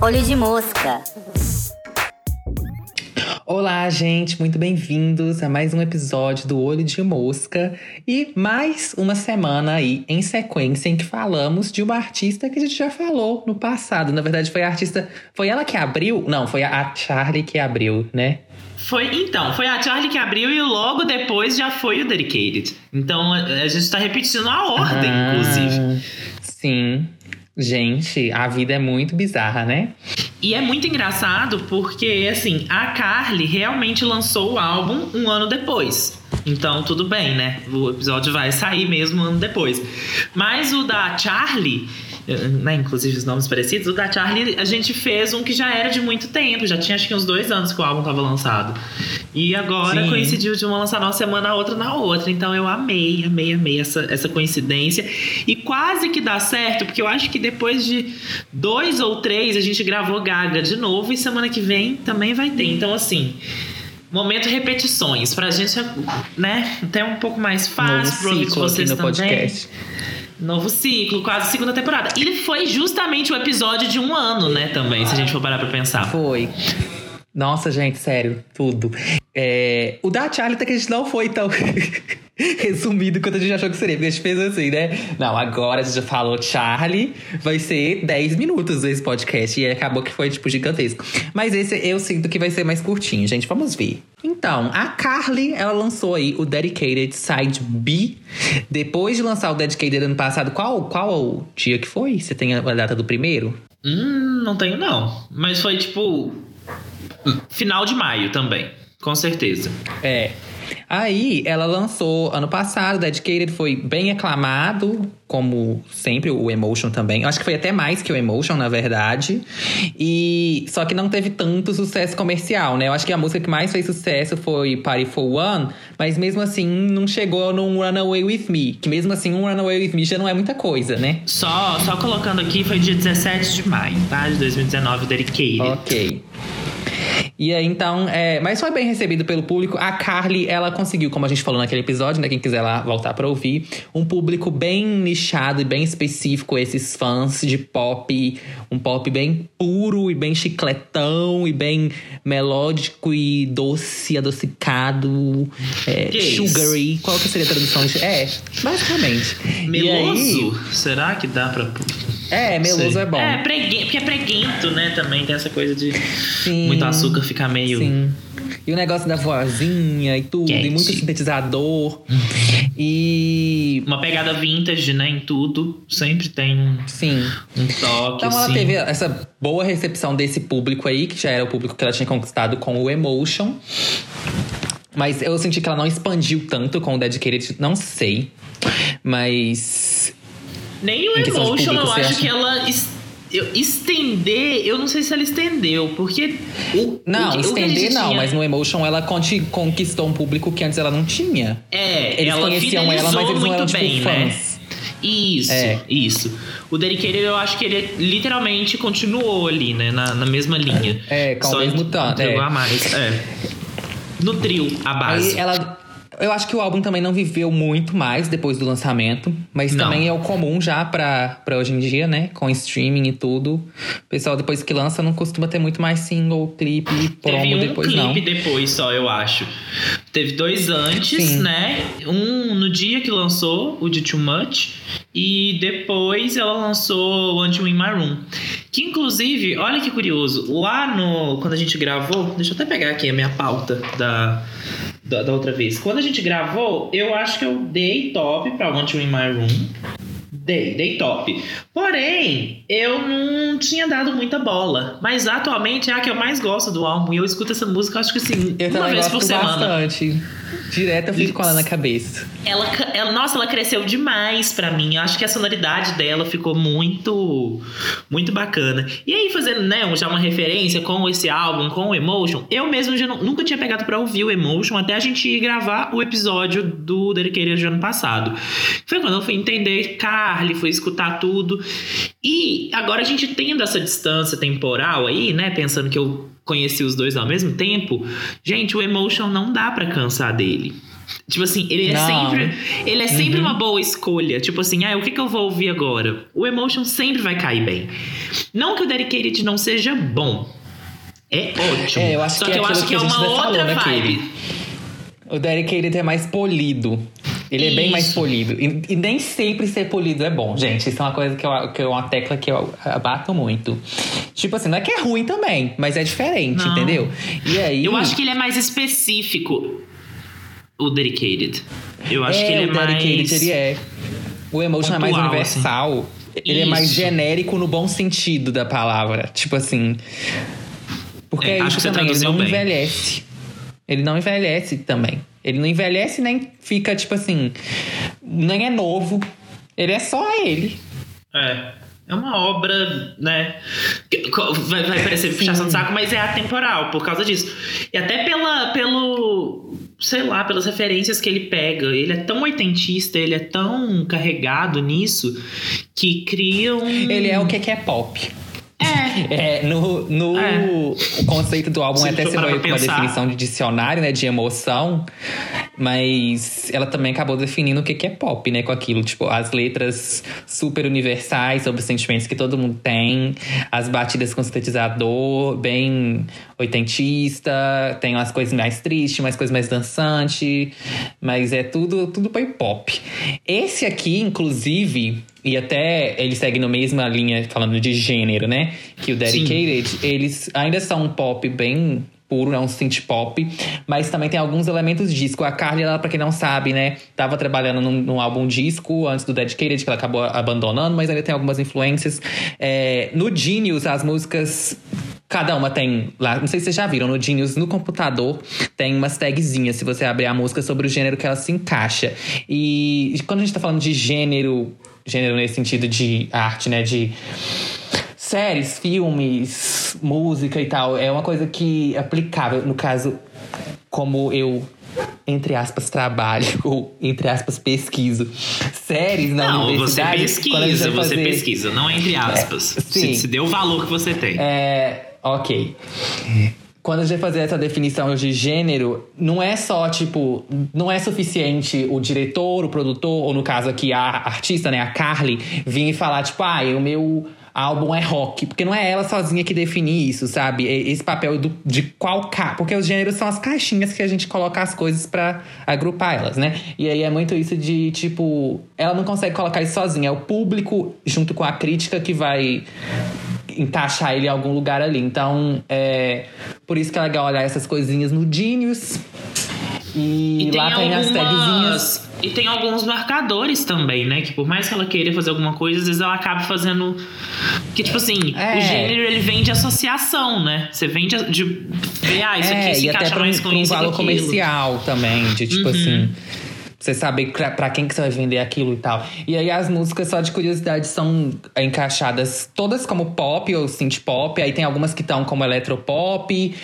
Olho de mosca. Olá, gente, muito bem-vindos a mais um episódio do Olho de Mosca e mais uma semana aí em sequência em que falamos de uma artista que a gente já falou no passado. Na verdade, foi a artista. Foi ela que abriu? Não, foi a Charlie que abriu, né? Foi, então, foi a Charlie que abriu e logo depois já foi o Dedicated. Então a, gente tá repetindo a ordem, ah, inclusive. Sim. Gente, a vida é muito bizarra, né? E é muito engraçado porque, assim, a Carly realmente lançou o álbum um ano depois. Então, tudo bem, né? O episódio vai sair mesmo um ano depois. Mas o da Charlie né, inclusive os nomes parecidos, o da Charlie a gente fez um que já era de muito tempo, já tinha acho que uns dois anos que o álbum estava lançado. E agora Sim. coincidiu de uma lançar numa semana a outra na outra. Então eu amei, amei, amei essa, essa coincidência. E quase que dá certo, porque eu acho que depois de dois ou três a gente gravou Gaga de novo e semana que vem também vai ter. Então, assim. Momento repetições, pra gente, né, até um pouco mais fácil, Novo ciclo vocês aqui no também. podcast. Novo ciclo, quase segunda temporada. E foi justamente o episódio de um ano, né, também, se a gente for parar pra pensar. Foi. Nossa, gente, sério, tudo. É, o da Charlie até que a gente não foi tão resumido quanto a gente achou que seria. Porque a gente fez assim, né? Não, agora a gente já falou Charlie, vai ser 10 minutos esse podcast. E acabou que foi, tipo, gigantesco. Mas esse eu sinto que vai ser mais curtinho, gente. Vamos ver. Então, a Carly, ela lançou aí o Dedicated Side B. Depois de lançar o Dedicated ano passado, qual, qual dia que foi? Você tem a data do primeiro? Hum, não tenho não. Mas foi tipo. Final de maio também, com certeza. É. Aí ela lançou ano passado, Dedicated foi bem aclamado, como sempre, o Emotion também. Eu acho que foi até mais que o Emotion, na verdade. E só que não teve tanto sucesso comercial, né? Eu acho que a música que mais fez sucesso foi Party for One, mas mesmo assim não chegou num Runaway With Me, que mesmo assim um Runaway With Me já não é muita coisa, né? Só, só colocando aqui, foi dia 17 de maio, tá? De 2019, Dedicated. Ok. E aí, então, é, mas foi bem recebido pelo público. A Carly, ela conseguiu, como a gente falou naquele episódio, né? Quem quiser lá voltar pra ouvir, um público bem nichado e bem específico, esses fãs de pop, um pop bem puro e bem chicletão e bem melódico e doce, adocicado, é, sugary. Qual que seria a tradução? É, basicamente. Meloso? Aí, Será que dá pra. É, meloso Sei. é bom. É, pregue... porque é preguento, né? Também tem essa coisa de Sim, muito açúcar ficar meio. Sim. E o negócio da vozinha e tudo, Cat. e muito sintetizador. e. Uma pegada vintage, né? Em tudo. Sempre tem um, Sim. um toque. Então assim. ela teve essa boa recepção desse público aí, que já era o público que ela tinha conquistado com o Emotion. Mas eu senti que ela não expandiu tanto com o Dedicated, não sei. Mas nem o Emotion, eu acho que ela. Eu, estender, eu não sei se ela estendeu, porque. O, não, o, estender o não, tinha... mas no Emotion ela conquistou um público que antes ela não tinha. É, eles ela conheciam ela, mas eles muito não eram, tipo, bem, né? fãs. Isso, é. isso. O Dedicated, eu acho que ele literalmente continuou ali, né? Na, na mesma linha. É, com Só o mesmo tanto. É. a mais. É. Nutriu a base. Aí ela eu acho que o álbum também não viveu muito mais depois do lançamento, mas não. também é o comum já pra, pra hoje em dia, né? Com streaming e tudo. O pessoal, depois que lança, não costuma ter muito mais single, clipe, promo Teve um depois, clipe não. depois só, eu acho. Teve dois antes, Sim. né? Um no dia que lançou, o de Too Much, e depois ela lançou Want You In My Room. Que inclusive, olha que curioso, lá no. Quando a gente gravou, deixa eu até pegar aqui a minha pauta da da, da, outra vez. Quando a gente gravou, eu acho que eu dei top pra Want You In My Room. Dei, dei top. Porém, eu não tinha dado muita bola. Mas atualmente é a que eu mais gosto do álbum. E eu escuto essa música, acho que assim, eu uma vez por semana. Bastante. Direto eu fico com ela na cabeça. Ela, ela, nossa, ela cresceu demais para mim. Eu acho que a sonoridade dela ficou muito, muito bacana. E aí, fazendo né, já uma referência com esse álbum, com o Emotion, eu mesmo já não, nunca tinha pegado para ouvir o Emotion até a gente ir gravar o episódio do Dedicated de ano passado. Foi quando eu fui entender Carly, fui escutar tudo. E agora a gente tendo essa distância temporal aí, né, pensando que eu conheci os dois ao mesmo tempo, gente, o Emotion não dá para cansar dele. Tipo assim, ele é Não. sempre. Ele é sempre Uhum. uma boa escolha. Tipo assim, ah, o que, que eu vou ouvir agora? O Emotion sempre vai cair bem. Não que o Dedicated não seja bom. É ótimo. É, eu acho Só que que, é eu acho que que é uma outra falou, né, vibe. Katie? O Dedicated é mais polido. Ele é bem mais Isso. polido. E, e nem sempre ser polido é bom, gente. Isso é uma coisa que, eu, que é uma tecla que eu abato muito. Tipo assim, não é que é ruim também, mas é diferente, Não. entendeu? E aí. Eu acho que ele é mais específico. O Dedicated. Eu acho é, que ele é o Dedicated, mais. ele é. O Emotion é mais pontual, universal. Ele é mais Isso. genérico no bom sentido da palavra. Tipo assim. Porque É, é, acho isso que você também, ele não bem. envelhece. Ele não envelhece também. Ele não envelhece nem fica, tipo assim. Nem é novo. Ele é só ele. É. É uma obra, né? Vai, vai parecer puxação de saco, mas é atemporal por causa disso. E até pela, pelo. Sei lá, pelas referências que ele pega. Ele é tão oitentista, ele é tão carregado nisso que cria um. Ele é o que que é pop. É. É, no, no É. o conceito do álbum Se é até meio pra com uma definição de dicionário, né, de emoção, mas ela também acabou definindo o que que é pop, né, com aquilo, tipo, as letras super universais sobre sentimentos que todo mundo tem, as batidas com sintetizador, bem oitentista, tem umas coisas mais tristes, umas coisas mais dançante, mas é tudo tudo bem pop. Esse aqui, inclusive, e até ele segue na mesma linha falando de gênero, né? Que o Dedicated, eles ainda são um pop bem puro, é um synth pop, mas também tem alguns elementos disco. A Carly, ela, pra quem não sabe, né, tava trabalhando num, num álbum disco antes do Dedicated, que ela acabou abandonando, mas ainda tem algumas influências. É, no Genius, as músicas Cada uma tem lá, não sei se vocês já viram, no Genius, no computador, tem umas tagzinhas, se você abrir a música, sobre o gênero que ela se encaixa. E quando a gente tá falando de gênero, gênero nesse sentido de arte, né, de séries, filmes, música e tal, é uma coisa que é aplicável, no caso, como eu entre aspas, trabalho, ou entre aspas, pesquiso. Séries na Não, você universidade. a gente pesquisa, vai você fazer- pesquisa, não é entre aspas. sim. Se, se dê o valor que você tem. É, ok. Quando a gente fazer essa definição de gênero, não é só, tipo, não é suficiente o diretor, o produtor, ou no caso aqui a artista, né, a Carly, vir e falar, tipo, ah, o meu álbum é rock. Porque não é ela sozinha que define isso, sabe? Esse papel do, de qual ca... Porque os gêneros são as caixinhas que a gente coloca as coisas pra agrupar elas, né? E aí é muito isso de, tipo, ela não consegue colocar isso sozinha. É o público, junto com a crítica, que vai encaixar ele em algum lugar ali. Então, é por isso que é legal olhar essas coisinhas no Genius. E, lá tem as tagzinhas. E tem alguns marcadores também, né? Que por mais que ela queira fazer alguma coisa, às vezes ela acaba fazendo. Que, tipo assim, É. o gênero ele vem de associação, né? Você vem de. ah, isso aqui É, se e até encaixa um, mais com um e com valor aquilo. comercial também, de tipo Uhum. assim. Você saber pra, pra quem que você vai vender aquilo e tal. E aí as músicas, só de curiosidade, são encaixadas todas como pop ou synth pop. Aí tem algumas que estão como eletropop.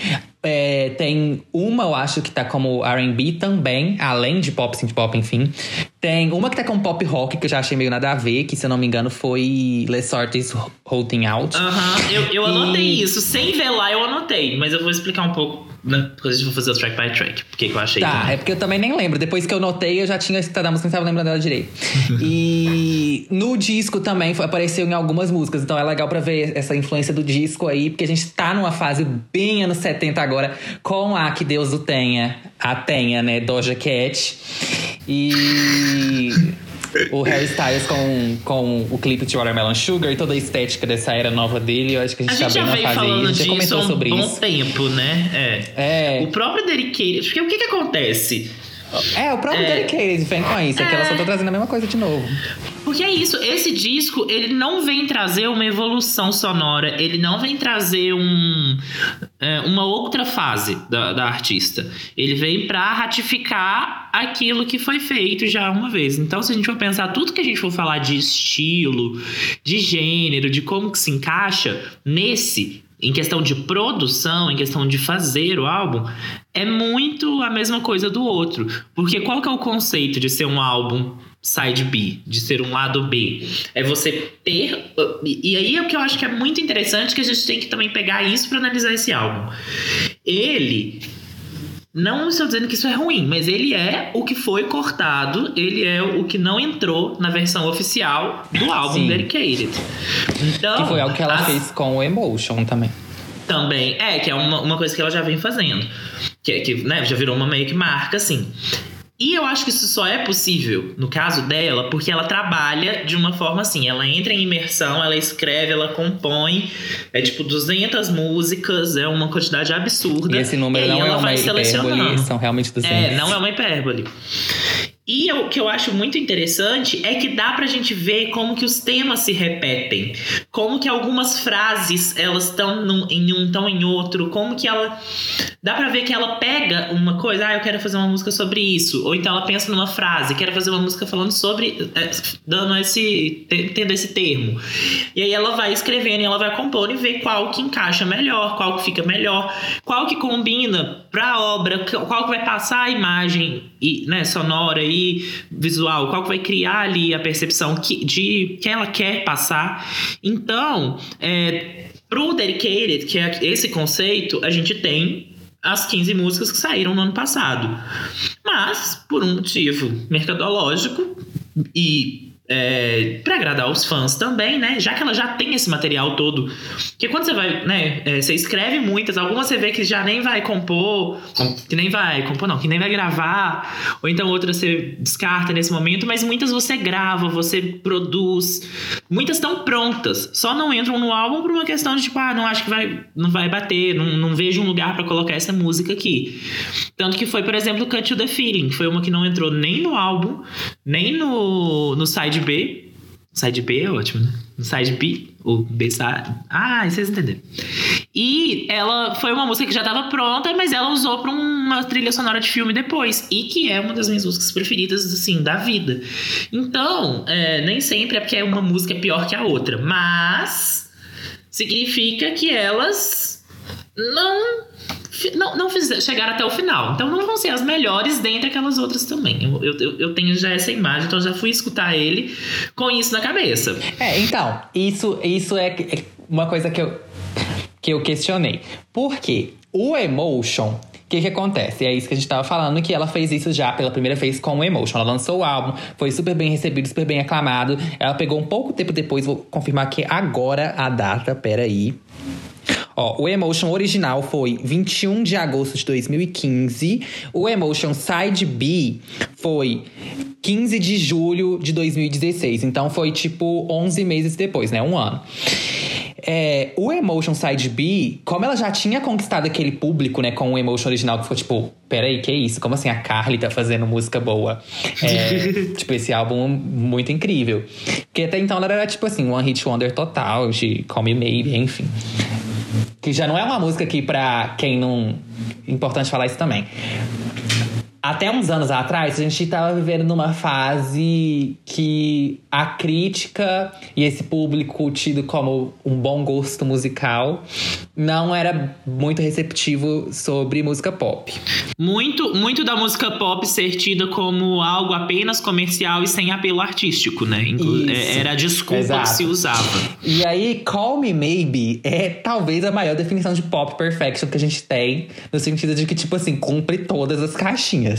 É, tem uma, eu acho, que tá como R&B também, além de pop, synth pop, enfim. Tem uma que tá com pop rock, que eu já achei meio nada a ver, que se eu não me engano foi Les Sortes Holding Out. Aham, eu, eu anotei E- isso. Sem ver lá, eu anotei. Mas eu vou explicar um pouco quando a gente for fazer o track by track. Porque que eu achei Tá, também. é porque eu também nem lembro. Depois que eu notei, eu já tinha escutado a música e não estava lembrando dela direito. e no disco também foi- apareceu em algumas músicas. Então é legal pra ver essa influência do disco aí, porque a gente tá numa fase bem anos 70 agora, com a Que Deus o Tenha, a Tenha, né? Doja Cat. E. O Harry Styles com, com o clipe de Watermelon Sugar e toda a estética dessa era nova dele, eu acho que a A gente, gente tá já bem na fase aí. A gente já comentou há um sobre bom isso. tempo, né? É. É. O próprio Dedicated. Porque o que que acontece? É, o próprio É. Dedicated vem com isso, é que ela só tá trazendo a mesma coisa de novo. Porque é isso, esse disco, ele não vem trazer uma evolução sonora, ele não vem trazer um, é, uma outra fase da, da artista. Ele vem pra ratificar aquilo que foi feito já uma vez. Então, se a gente for pensar tudo que a gente for falar de estilo, de gênero, de como que se encaixa nesse, em questão de produção, em questão de fazer o álbum, é muito a mesma coisa do outro. Porque qual que é o conceito de ser um álbum side B, de ser um lado B? É você ter. E aí é o que eu acho que é muito interessante que a gente tem que também pegar isso para analisar esse álbum. Ele Não estou dizendo que isso é ruim, mas ele é o que foi cortado, ele é o que não entrou na versão oficial do álbum Sim. Dedicated. Então, Que foi algo que ela as- fez com o Emotion também. também. É, que é uma, uma coisa que ela já vem fazendo. Que, que né, já virou uma meio que marca, assim. E eu acho que isso só é possível, no caso dela, porque ela trabalha de uma forma assim. Ela entra em imersão, ela escreve, ela compõe. É tipo 200 músicas, é uma quantidade absurda. E esse número e aí não é uma vai hipérbole, são realmente 200. É, não é uma hipérbole. E o que eu acho muito interessante é que dá pra gente ver como que os temas se repetem. Como que algumas frases, elas estão em um, estão em outro. Como que ela... Dá pra ver que ela pega uma coisa, ah, eu quero fazer uma música sobre isso. Ou então ela pensa numa frase, quero fazer uma música falando sobre... é, dando esse... te- tendo esse termo. E aí ela vai escrevendo e ela vai compondo e vê qual que encaixa melhor, qual que fica melhor, qual que combina pra obra, qual que vai passar a imagem e, né, sonora e visual, qual que vai criar ali a percepção que, de que ela quer passar. Então, é, pro Dedicated, que é esse conceito, a gente tem as 15 músicas que saíram no ano passado. Mas, por um motivo mercadológico e é, para agradar os fãs também, né? Já que ela já tem esse material todo. Porque quando você vai, né? é, você escreve muitas, algumas você vê que já nem vai compor, que nem vai compor, não, que nem vai gravar, ou então outras você descarta nesse momento, mas muitas você grava, você produz. Muitas estão prontas, só não entram no álbum por uma questão de tipo, ah, não acho que vai, não vai bater, não, não vejo um lugar para colocar essa música aqui. Tanto que foi, por exemplo, Cut to the Feeling, foi uma que não entrou nem no álbum, nem no, no side B. Side B é ótimo, né? Side B, ou B side. Ah, vocês entenderam. E ela foi uma música que já estava pronta, mas ela usou para uma trilha sonora de filme depois. E que é uma das minhas músicas preferidas, assim, da vida. Então, é, nem sempre é porque é uma música pior que a outra, mas significa que elas não não, não fizeram, chegaram até o final. Então não vão ser as melhores dentre aquelas outras também. Eu, eu, eu- tenho já essa imagem, então já fui escutar ele com isso na cabeça. É, então, isso, isso é é uma coisa que eu, que eu questionei. Por quê? O Emotion, o que, que acontece? É isso que a gente tava falando, que ela fez isso já pela primeira vez com o Emotion. Ela lançou o álbum, foi super bem recebido, super bem aclamado. Ela pegou um pouco tempo depois, vou confirmar que agora a data, peraí. Ó, o Emotion original foi 21 de agosto de 2015. O Emotion Side B foi 15 de julho de 2016. Então foi tipo 11 meses depois, né? Um ano. É, o Emotion Side B, como ela já tinha conquistado aquele público, né, com o Emotion original, que ficou tipo, peraí, que isso? Como assim a Carly tá fazendo música boa? É, tipo, esse álbum muito incrível. Porque até então ela era, tipo assim, One Hit Wonder total, de Call Me Maybe, enfim. Que já não é uma música que, pra quem não. Importante falar isso também. Até uns anos atrás, a gente tava vivendo numa fase que a crítica e esse público tido como um bom gosto musical não era muito receptivo sobre música pop. Muito, muito da música pop ser tida como algo apenas comercial e sem apelo artístico, né? Inclu- Isso. é- Era a desculpa Exato. que se usava. E aí, Call Me Maybe é talvez a maior definição de pop perfection que a gente tem, no sentido de que, tipo assim, cumpre todas as caixinhas.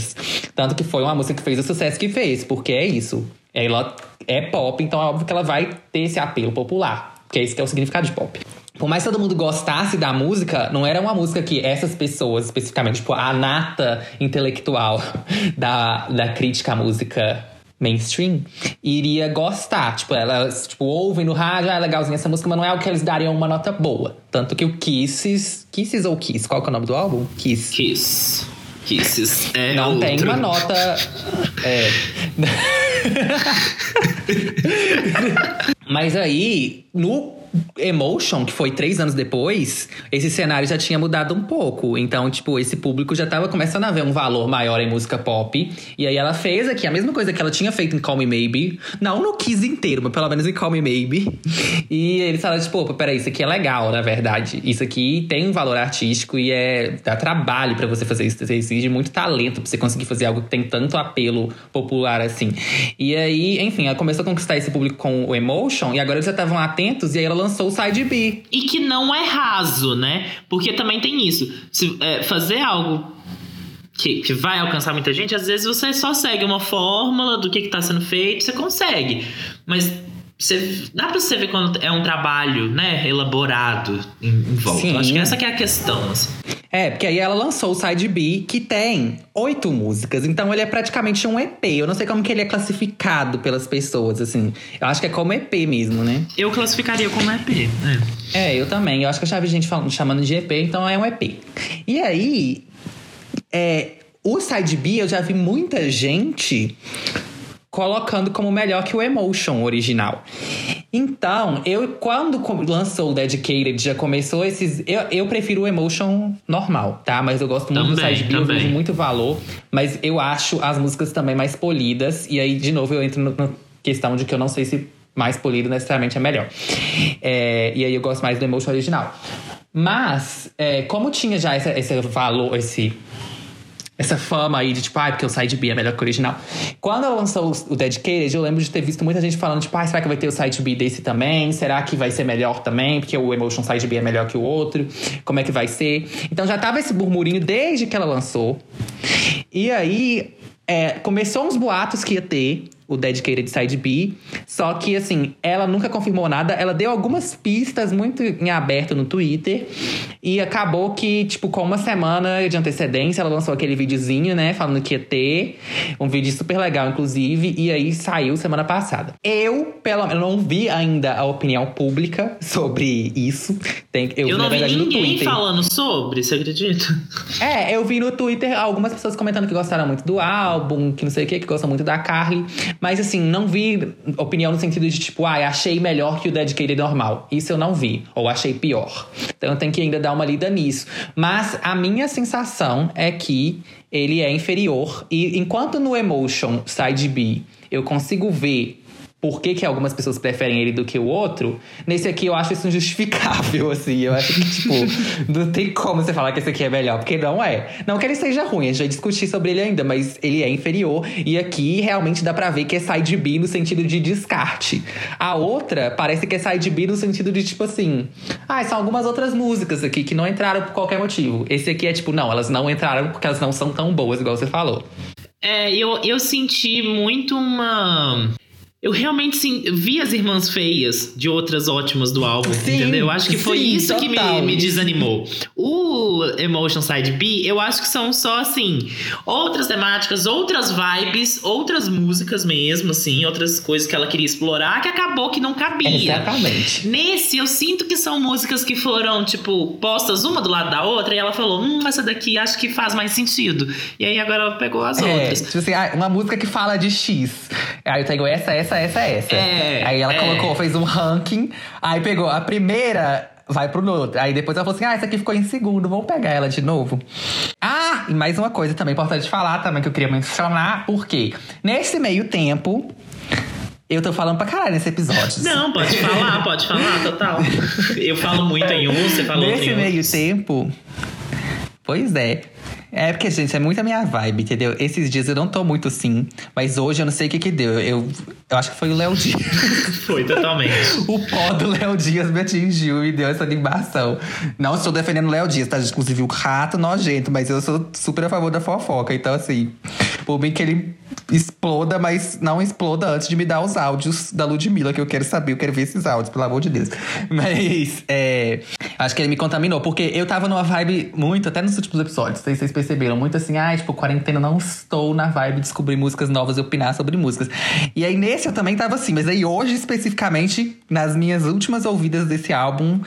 Tanto que foi uma música que fez o sucesso que fez, porque é isso. Ela é pop, então é óbvio que ela vai ter esse apelo popular. Porque é isso que é o significado de pop. Por mais que todo mundo gostasse da música, não era uma música que essas pessoas, especificamente, tipo, a nata intelectual da, da crítica à música mainstream, iria gostar. Tipo, elas tipo, ouvem no rádio, ah, é legalzinha essa música, mas não é algo que eles dariam uma nota boa. Tanto que o Kisses. Kisses ou Kiss? Qual que é o nome do álbum? Kiss. Kiss. É Não outro. tem uma nota. É. Mas aí, no Emotion, que foi três anos depois, esse cenário já tinha mudado um pouco. Então, tipo, esse público já tava começando a ver um valor maior em música pop. E aí ela fez aqui a mesma coisa que ela tinha feito em Call Me Maybe. Não no Kiss inteiro, mas pelo menos em Call Me Maybe. E eles falaram, tipo, opa, peraí, isso aqui é legal, na verdade. Isso aqui tem um valor artístico e é dá trabalho pra você fazer isso. Você exige muito talento pra você conseguir fazer algo que tem tanto apelo popular assim. E aí, enfim, ela começou a conquistar esse público com o Emotion. E agora eles já estavam atentos e aí ela lançou o Side B. E que não é raso, né? Porque também tem isso. Se, é, fazer algo que, que vai alcançar muita gente, às vezes você só segue uma fórmula do que está sendo feito, você consegue. Mas você, dá pra você ver quando é um trabalho, né, elaborado em, em volta. Sim. Acho que essa que é a questão, assim. É, porque aí ela lançou o Side B, que tem oito músicas. Então ele é praticamente um EP. Eu não sei como que ele é classificado pelas pessoas, assim. Eu acho que é como EP mesmo, né? Eu classificaria como EP, né? É, eu também. Eu acho que eu já vi gente falando, chamando de EP, então é um EP. E aí, é, o Side B, eu já vi muita gente colocando como melhor que o Emotion original. Então, eu quando lançou o Dedicated, já começou esses. Eu, eu prefiro o Emotion normal, tá? Mas eu gosto muito do Também, Side B, eu vejo muito valor. Mas eu acho as músicas também mais polidas. E aí, de novo, eu entro na questão de que eu não sei se mais polido necessariamente é melhor. É, e aí eu gosto mais do Emotion original. Mas, é, como tinha já esse, esse valor, esse essa fama aí de tipo, ah, porque o Side B é melhor que o original. Quando ela lançou o Dedicated, eu lembro de ter visto muita gente falando, tipo, ah, será que vai ter o Side B desse também? Será que vai ser melhor também? Porque o Emotion Side B é melhor que o outro. Como é que vai ser? Então já tava esse burburinho desde que ela lançou. E aí, é, começou uns boatos que ia ter o Dedicated Side B. Só que, assim, ela nunca confirmou nada. Ela deu algumas pistas muito em aberto no Twitter. E acabou que, tipo, com uma semana de antecedência, ela lançou aquele videozinho, né? Falando que ia ter. Um vídeo super legal, inclusive. E aí saiu semana passada. Eu, pelo menos, não vi ainda a opinião pública sobre isso. Tem, eu, Eu, não vi verdade, ninguém falando sobre, você acredita? É, eu vi no Twitter algumas pessoas comentando que gostaram muito do álbum, que não sei o que, que gostam muito da Carly. Mas assim, não vi opinião no sentido de tipo, ah, achei melhor que o Dedicated normal. Isso eu não vi. Ou achei pior. Então eu tenho que ainda dar uma lida nisso. Mas a minha sensação é que ele é inferior. E enquanto no Emotion Side B eu consigo ver por que, que algumas pessoas preferem ele do que o outro, nesse aqui eu acho isso injustificável, assim. Eu acho que, tipo, não tem como você falar que esse aqui é melhor, porque não é. Não que ele seja ruim, a gente vai discutir sobre ele ainda, mas ele é inferior. E aqui realmente dá pra ver que é side B no sentido de descarte. A outra parece que é side B no sentido de, tipo assim, ah, são algumas outras músicas aqui que não entraram por qualquer motivo. Esse aqui é tipo, não, elas não entraram porque elas não são tão boas, igual você falou. É, eu, eu senti muito uma. Eu realmente sim, vi as irmãs feias de outras ótimas do álbum, Sim, entendeu? Eu acho que foi sim, isso que me, total. me desanimou. O Emotion Side B, eu acho que são só assim, outras temáticas, outras vibes, outras músicas mesmo, assim, outras coisas que ela queria explorar que acabou que não cabia. Exatamente. Nesse, eu sinto que são músicas que foram, tipo, postas uma do lado da outra, e ela falou: hum, essa daqui acho que faz mais sentido. E aí agora ela pegou as É, outras. tipo assim, ah, uma música que fala de X. Aí eu tenho essa, essa, essa, essa. É, aí ela é. colocou, fez um ranking. Aí pegou a primeira, vai pro outro. Aí depois ela falou assim: ah, essa aqui ficou em segundo, vamos pegar ela de novo. Ah, e mais uma coisa também importante falar, também que eu queria mencionar, porque nesse meio tempo. Eu tô falando pra caralho nesse episódio. Não, pode falar, pode falar, total. Eu falo muito em um, você falou outro Nesse em meio outro. tempo. Pois é. É porque, gente, é muito a minha vibe, entendeu? Esses dias eu não tô muito assim, mas hoje eu não sei o que que deu. Eu, eu acho que foi o Léo Dias. Foi totalmente. o pó do Léo Dias me atingiu e deu essa animação. Não estou defendendo o Léo Dias, tá? Inclusive o rato nojento, mas eu sou super a favor da fofoca. Então, assim, por mim que ele exploda, mas não exploda antes de me dar os áudios da Ludmilla, que eu quero saber, eu quero ver esses áudios, pelo amor de Deus. Mas, é. Acho que ele me contaminou, porque eu tava numa vibe muito, até nos últimos episódios, não sei se vocês perceberam, muito assim, ah, tipo, quarentena, não estou na vibe de descobrir músicas novas e opinar sobre músicas. E aí nesse eu também tava assim, mas aí hoje especificamente, nas minhas últimas ouvidas desse álbum,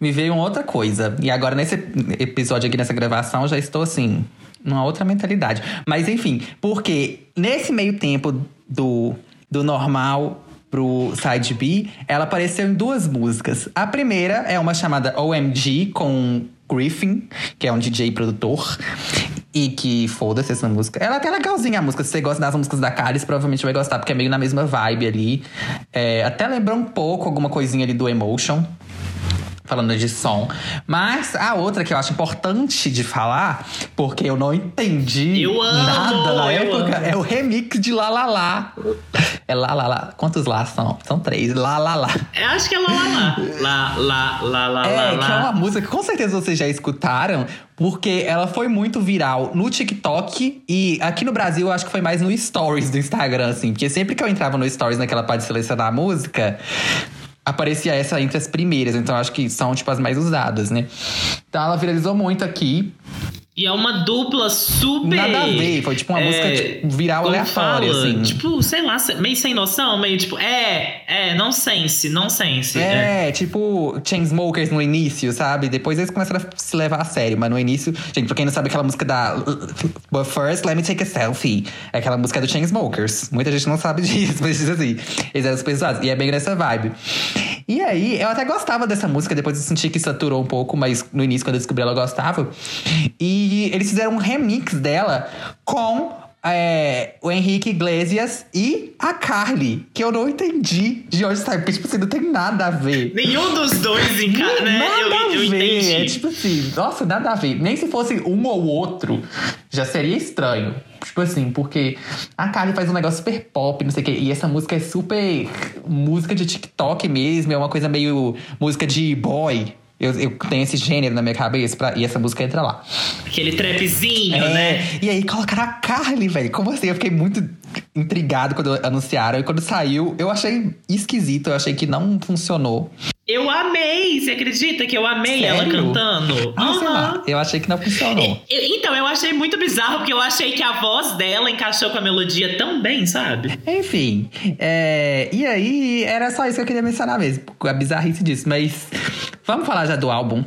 me veio outra coisa. E agora nesse episódio aqui, nessa gravação, já estou assim, numa outra mentalidade. Mas enfim, porque nesse meio tempo do, do normal pro side B, ela apareceu em duas músicas. A primeira é uma chamada OMG com Griffin, que é um DJ produtor. E que foda-se essa música. Ela é até legalzinha a música. Se você gosta das músicas da Caris, provavelmente vai gostar, porque é meio na mesma vibe ali. É, até lembra um pouco alguma coisinha ali do Emotion. Falando de som. Mas a outra que eu acho importante de falar, porque eu não entendi Eu amo, nada na época, amo. é o remix de Lá Lá Lá. É Lá Lá Lá. Quantos lá são? São três. Lá Lá Lá. Eu acho que é lá, lá, lá. Lá, lá, lá, lá, É, que é uma música que com certeza vocês já escutaram, porque ela foi muito viral no TikTok e aqui no Brasil eu acho que foi mais no Stories do Instagram, assim. Porque sempre que eu entrava no Stories naquela parte de selecionar a música, aparecia essa entre as primeiras. Então acho que são, tipo, as mais usadas, né? Então ela viralizou muito aqui. E é uma dupla super. Nada a ver, foi tipo uma música, tipo, viral aleatória, fala? assim. Tipo, sei lá, meio sem noção, meio tipo, é, é, não sense, não sense. É, tipo Chainsmokers no início, sabe? Depois eles começaram a se levar a sério, mas no início, gente, pra quem não sabe aquela música da But First Let Me Take a Selfie, é aquela música do Chainsmokers. Muita gente não sabe disso, mas diz assim, eles eram super zoados. E é bem nessa vibe. E aí, eu até gostava dessa música, depois eu senti que saturou um pouco, mas no início, quando eu descobri, ela gostava. E eles fizeram um remix dela com é, o Henrique Iglesias e a Carly, que eu não entendi de onde saiu, porque, tipo assim, não tem nada a ver. Nenhum dos dois em casa, né? Nada eu, eu a ver. entendi. É tipo assim, nossa, nada a ver. Nem se fosse um ou outro, já seria estranho. Tipo assim, porque a Carly faz um negócio super pop, não sei o quê. E essa música é super música de TikTok mesmo. É uma coisa meio música de boy. Eu, eu tenho esse gênero na minha cabeça pra, e essa música entra lá. Aquele trapzinho, É, né? E aí colocaram a Carly, velho. Como assim? Eu fiquei muito intrigado quando anunciaram. E quando saiu, eu achei esquisito. Eu achei que não funcionou. Eu amei, você acredita que eu amei ela Sério? cantando? Ah, sei Aham. lá. Eu achei que não funcionou. Eu- então, eu achei muito bizarro, porque eu achei que a voz dela encaixou com a melodia tão bem, sabe? Enfim, é, e aí era só isso que eu queria mencionar mesmo, a bizarrice disso. Mas vamos falar já do álbum.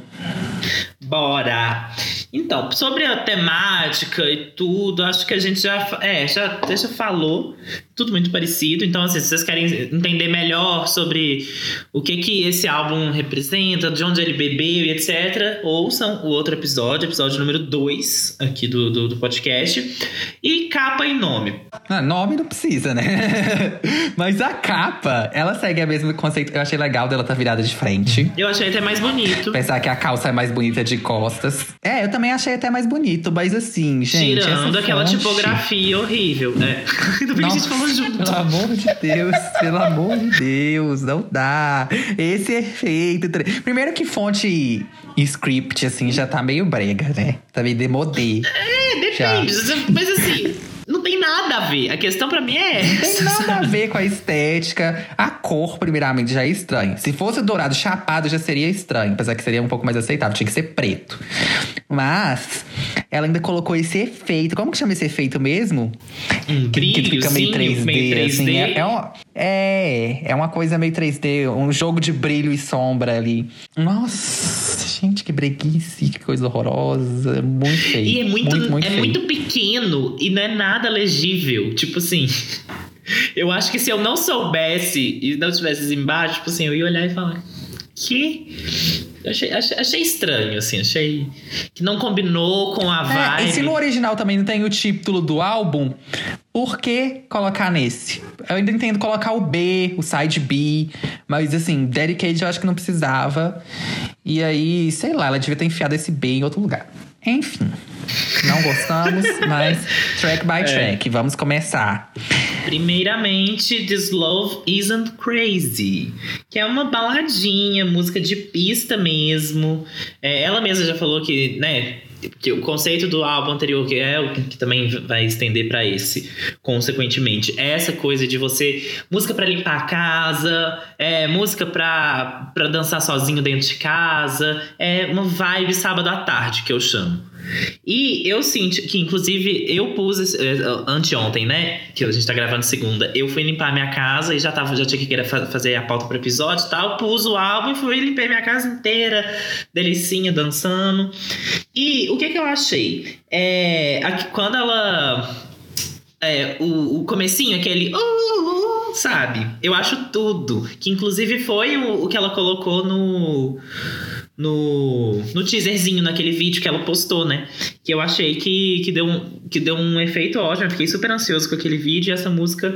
Bora! Então, sobre a temática e tudo, acho que a gente já, é, já, já falou. Tudo muito parecido. Então, assim, se vocês querem entender melhor sobre o que que esse álbum representa, de onde ele bebeu e etc., ouçam o outro episódio, episódio número 2 aqui do, do, do podcast. E capa e nome. Ah, nome não precisa, né? Mas a capa, ela segue o mesmo conceito. Eu achei legal dela estar virada de frente. Eu achei até mais bonito. Pensar que a calça é mais bonita de costas. É, eu também achei até mais bonito, mas assim, gente. Tirando aquela fonte- tipografia horrível, né? Bem que a gente falou junto. Pelo amor de Deus, pelo amor de Deus, não dá. Esse efeito. tre- Primeiro que fonte script, assim, já tá meio brega, né? Tá meio demodê. É, depende. Mas assim, não tem nada a ver. A questão pra mim é Não tem essa. nada a ver com a estética. A cor, primeiramente, já é estranha. Se fosse dourado chapado, já seria estranho. Apesar que seria um pouco mais aceitável. Tinha que ser preto. Mas ela ainda colocou esse efeito. Como que chama esse efeito mesmo? Um Que, que fica meio 3D, brilhozinho, meio 3D. assim. É, é, uma, é, é uma coisa meio 3D, um jogo de brilho e sombra ali. Nossa, gente, que breguice, que coisa horrorosa. Muito feio. E é muito, muito, é feio. muito pequeno e não é nada legível. Tipo assim. Eu acho que se eu não soubesse e não tivesse embaixo, tipo assim, eu ia olhar e falar. Que? Achei, achei, achei estranho, assim, achei que não combinou com a É, vibe. e se no original também não tem o título do álbum, por que colocar nesse? Eu ainda entendo colocar o B, o side B, mas assim, Dedicated eu acho que não precisava. E aí, sei lá, ela devia ter enfiado esse B em outro lugar. Enfim, não gostamos, mas track by track, vamos começar. Primeiramente, This Love Isn't Crazy, que é uma baladinha, música de pista mesmo. É, ela mesma já falou que, né, que o conceito do álbum anterior, que é o que também vai estender pra esse, consequentemente, essa coisa de você música pra limpar a casa, é música para dançar sozinho dentro de casa, é uma vibe sábado à tarde que eu chamo. E eu sinto que, inclusive, eu pus esse- eh, anteontem, né? Que a gente tá gravando segunda. Eu fui limpar minha casa e já tava, já tinha que querer fa- fazer a pauta pro episódio e tal. Pus o álbum e fui limpar minha casa inteira, delicinha, dançando. E o que que eu achei? É, aqui- quando ela. É, o, o comecinho, aquele. "Uh, uh", sabe? Eu acho tudo. Que inclusive foi o, o que ela colocou no. No, no teaserzinho, naquele vídeo que ela postou, né? Que eu achei que, que, deu, um, que deu um efeito ótimo. Eu fiquei super ansioso com aquele vídeo. E essa música,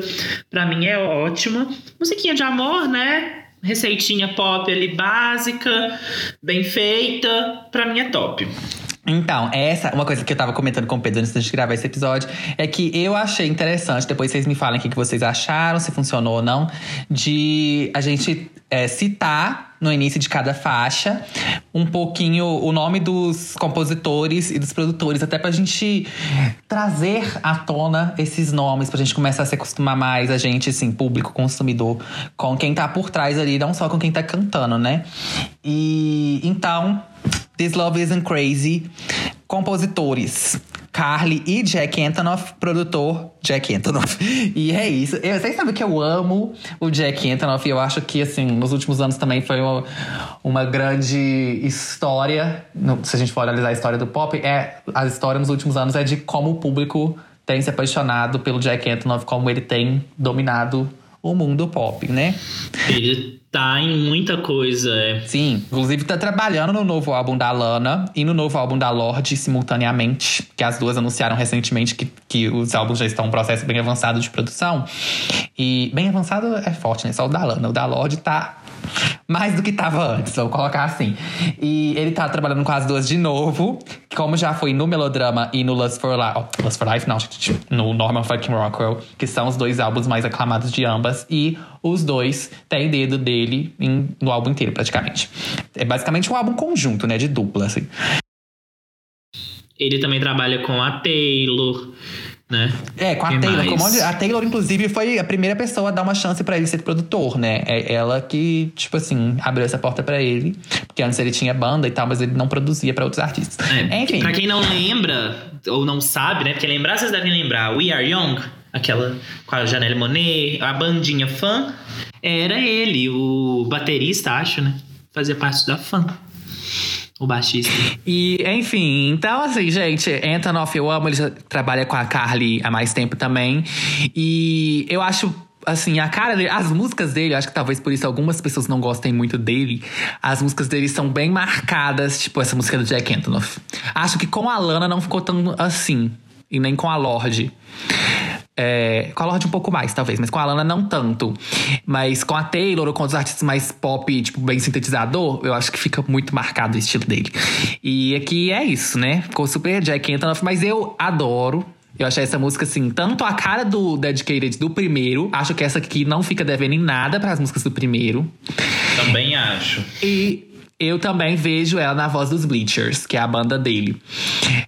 pra mim, é ótima. Musiquinha de amor, né? receitinha pop ali básica, bem feita, pra mim é top. Então, essa, uma coisa que eu tava comentando com o Pedro antes de gravar esse episódio, é que eu achei interessante, depois vocês me falem o que que vocês acharam, se funcionou ou não, de a gente é, citar no início de cada faixa um pouquinho o nome dos compositores e dos produtores, até pra gente trazer à tona esses nomes, pra gente começar a se acostumar mais, a gente, assim, público, consumidor, com quem tá por trás ali, não só com quem tá cantando, né? E então. This Love Isn't Crazy. Compositores. Carly e Jack Antonoff, produtor Jack Antonoff. E é isso. Eu, vocês sabem que eu amo o Jack Antonoff. E eu acho que, assim, nos últimos anos também foi uma, uma grande história. no- se a gente for analisar a história do pop, é, a história nos últimos anos é de como o público tem se apaixonado pelo Jack Antonoff, como ele tem dominado o mundo pop, né? Ele tá em muita coisa. É. Sim, inclusive tá trabalhando no novo álbum da Lana e no novo álbum da Lorde simultaneamente, que as duas anunciaram recentemente que, que os álbuns já estão em um processo bem avançado de produção. E bem avançado é forte, né? Só o da Lana. O da Lorde tá mais do que tava antes, vamos colocar assim. E ele tá trabalhando com as duas de novo, como já foi no Melodrama e no Lust for Life. Oh, Lust for Life, não, gente, no Norman Fucking Rockwell, que são os dois álbuns mais aclamados de ambas. E os dois têm dedo dele em- no álbum inteiro, praticamente. É basicamente um álbum conjunto, né? De dupla, assim. Ele também trabalha com a Taylor, né? É, com a Taylor. mais? a Taylor, inclusive, foi a primeira pessoa a dar uma chance pra ele ser produtor, né? É ela que, tipo assim, abriu essa porta pra ele. Porque antes ele tinha banda e tal, mas ele não produzia pra outros artistas. É, Enfim. Pra quem não lembra, ou não sabe, né? Porque lembrar, vocês devem lembrar. We Are Young, aquela com a Janelle Monet, a bandinha fã, era ele, o baterista, acho, né? Fazia parte da fã. O baixista. E, enfim, então assim, gente, Antonoff eu amo, ele já trabalha com a Carly há mais tempo também. E eu acho. Assim, a cara dele, as músicas dele, acho que talvez por isso algumas pessoas não gostem muito dele. As músicas dele são bem marcadas, tipo essa música do Jack Antonoff. Acho que com a Lana não ficou tão assim, e nem com a Lorde. É, com a Lorde um pouco mais, talvez, mas com a Lana não tanto. Mas com a Taylor ou com os artistas mais pop, tipo, bem sintetizador, eu acho que fica muito marcado o estilo dele. E aqui é isso, né? Ficou super Jack Antonoff, mas eu adoro. Eu achei essa música, assim, tanto a cara do Dedicated do primeiro. Acho que essa aqui não fica devendo em nada para as músicas do primeiro. Também acho. E eu também vejo ela na voz dos Bleachers, que é a banda dele.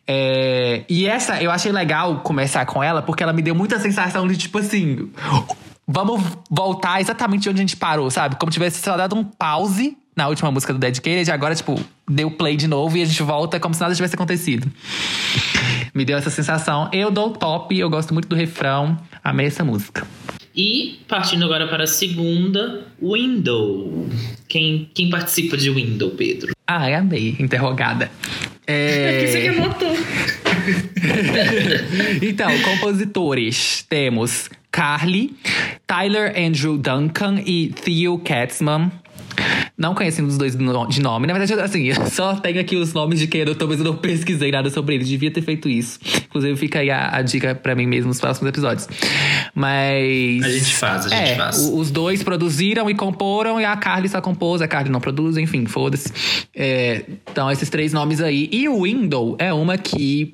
É, e essa, eu achei legal começar com ela, porque ela me deu muita sensação de tipo assim. Vamos voltar exatamente onde a gente parou, sabe? Como tivesse só dado um pause na última música do Dedicated, e agora, tipo, deu play de novo e a gente volta como se nada tivesse acontecido. Me deu essa sensação. Eu dou top, eu gosto muito do refrão. Amei essa música. E partindo agora para a segunda, Window. Quem, quem participa de Window, Pedro? Ai, amei. Interrogada. É... anotou. então, compositores. Temos Carly, Tyler Andrew Duncan e Theo Katzman. Não conheci um dos dois de nome. Na verdade, assim, eu só tenho aqui os nomes de quem eu tô, mas eu não pesquisei nada sobre eles. Devia ter feito isso. Inclusive, fica aí a, a dica pra mim mesmo nos próximos episódios. Mas. A gente faz, a gente é, faz. os dois produziram e comporam, e a Carly só compôs, a Carly não produz, enfim, foda-se. É, então, esses três nomes aí. E o Window é uma que,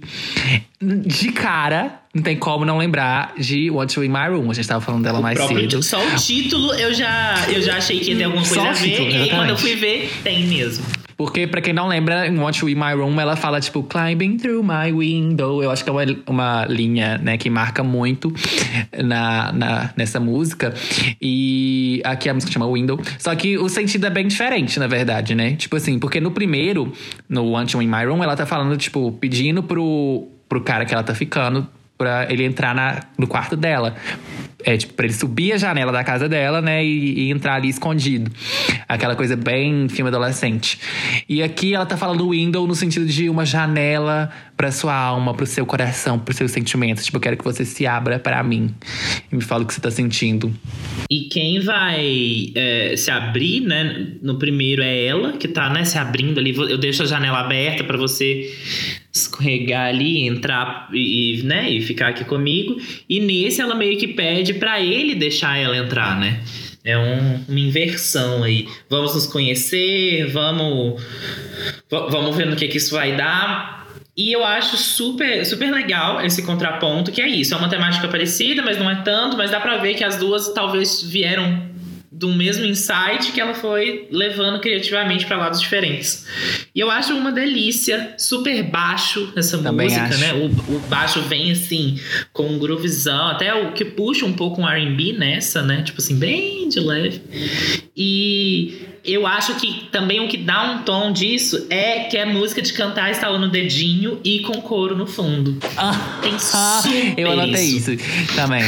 de cara, não tem como não lembrar de Want You In My Room. A gente tava falando dela mais Próprio cedo. Só o título eu já, eu já achei que ia ter alguma Só coisa a o ver. título, e aí, quando eu fui ver, tem mesmo. Porque, pra quem não lembra, em Want You In My Room, ela fala, tipo, climbing through my window. Eu acho que é uma, uma linha, né, que marca muito na, na, nessa música. E aqui a música chama Window. Só que o sentido é bem diferente, na verdade, né? Tipo assim, porque no primeiro, no Want You In My Room, ela tá falando, tipo, pedindo pro, pro cara que ela tá ficando pra ele entrar na, no quarto dela. É, tipo, pra ele subir a janela da casa dela, né? E, e entrar ali escondido. Aquela coisa bem filme adolescente. E aqui ela tá falando window no sentido de uma janela pra sua alma, pro seu coração, pros seus sentimentos. Tipo, eu quero que você se abra pra mim. E me fala o que você tá sentindo. E quem vai é, se abrir, né? No primeiro é ela, que tá, né, se abrindo ali. Eu deixo a janela aberta pra você escorregar ali, entrar e, né, e ficar aqui comigo. E nesse ela meio que pede pra ele deixar ela entrar, né? É um, uma inversão aí. Vamos nos conhecer, vamos, vamos ver no que, que isso vai dar. E eu acho super, super legal esse contraponto, que é isso. É uma temática parecida, mas não é tanto, mas dá pra ver que as duas talvez vieram do mesmo insight que ela foi levando criativamente para lados diferentes. E eu acho uma delícia, super baixo essa Também música, acho. né? O, o, baixo vem assim, com um groovezão, até o que puxa um pouco um R&B nessa, né? Tipo assim, bem de leve. E eu acho que também o que dá um tom disso é que é música de cantar estalando o dedinho e com couro no fundo. Ah, Tem ah, Eu anotei isso. isso também.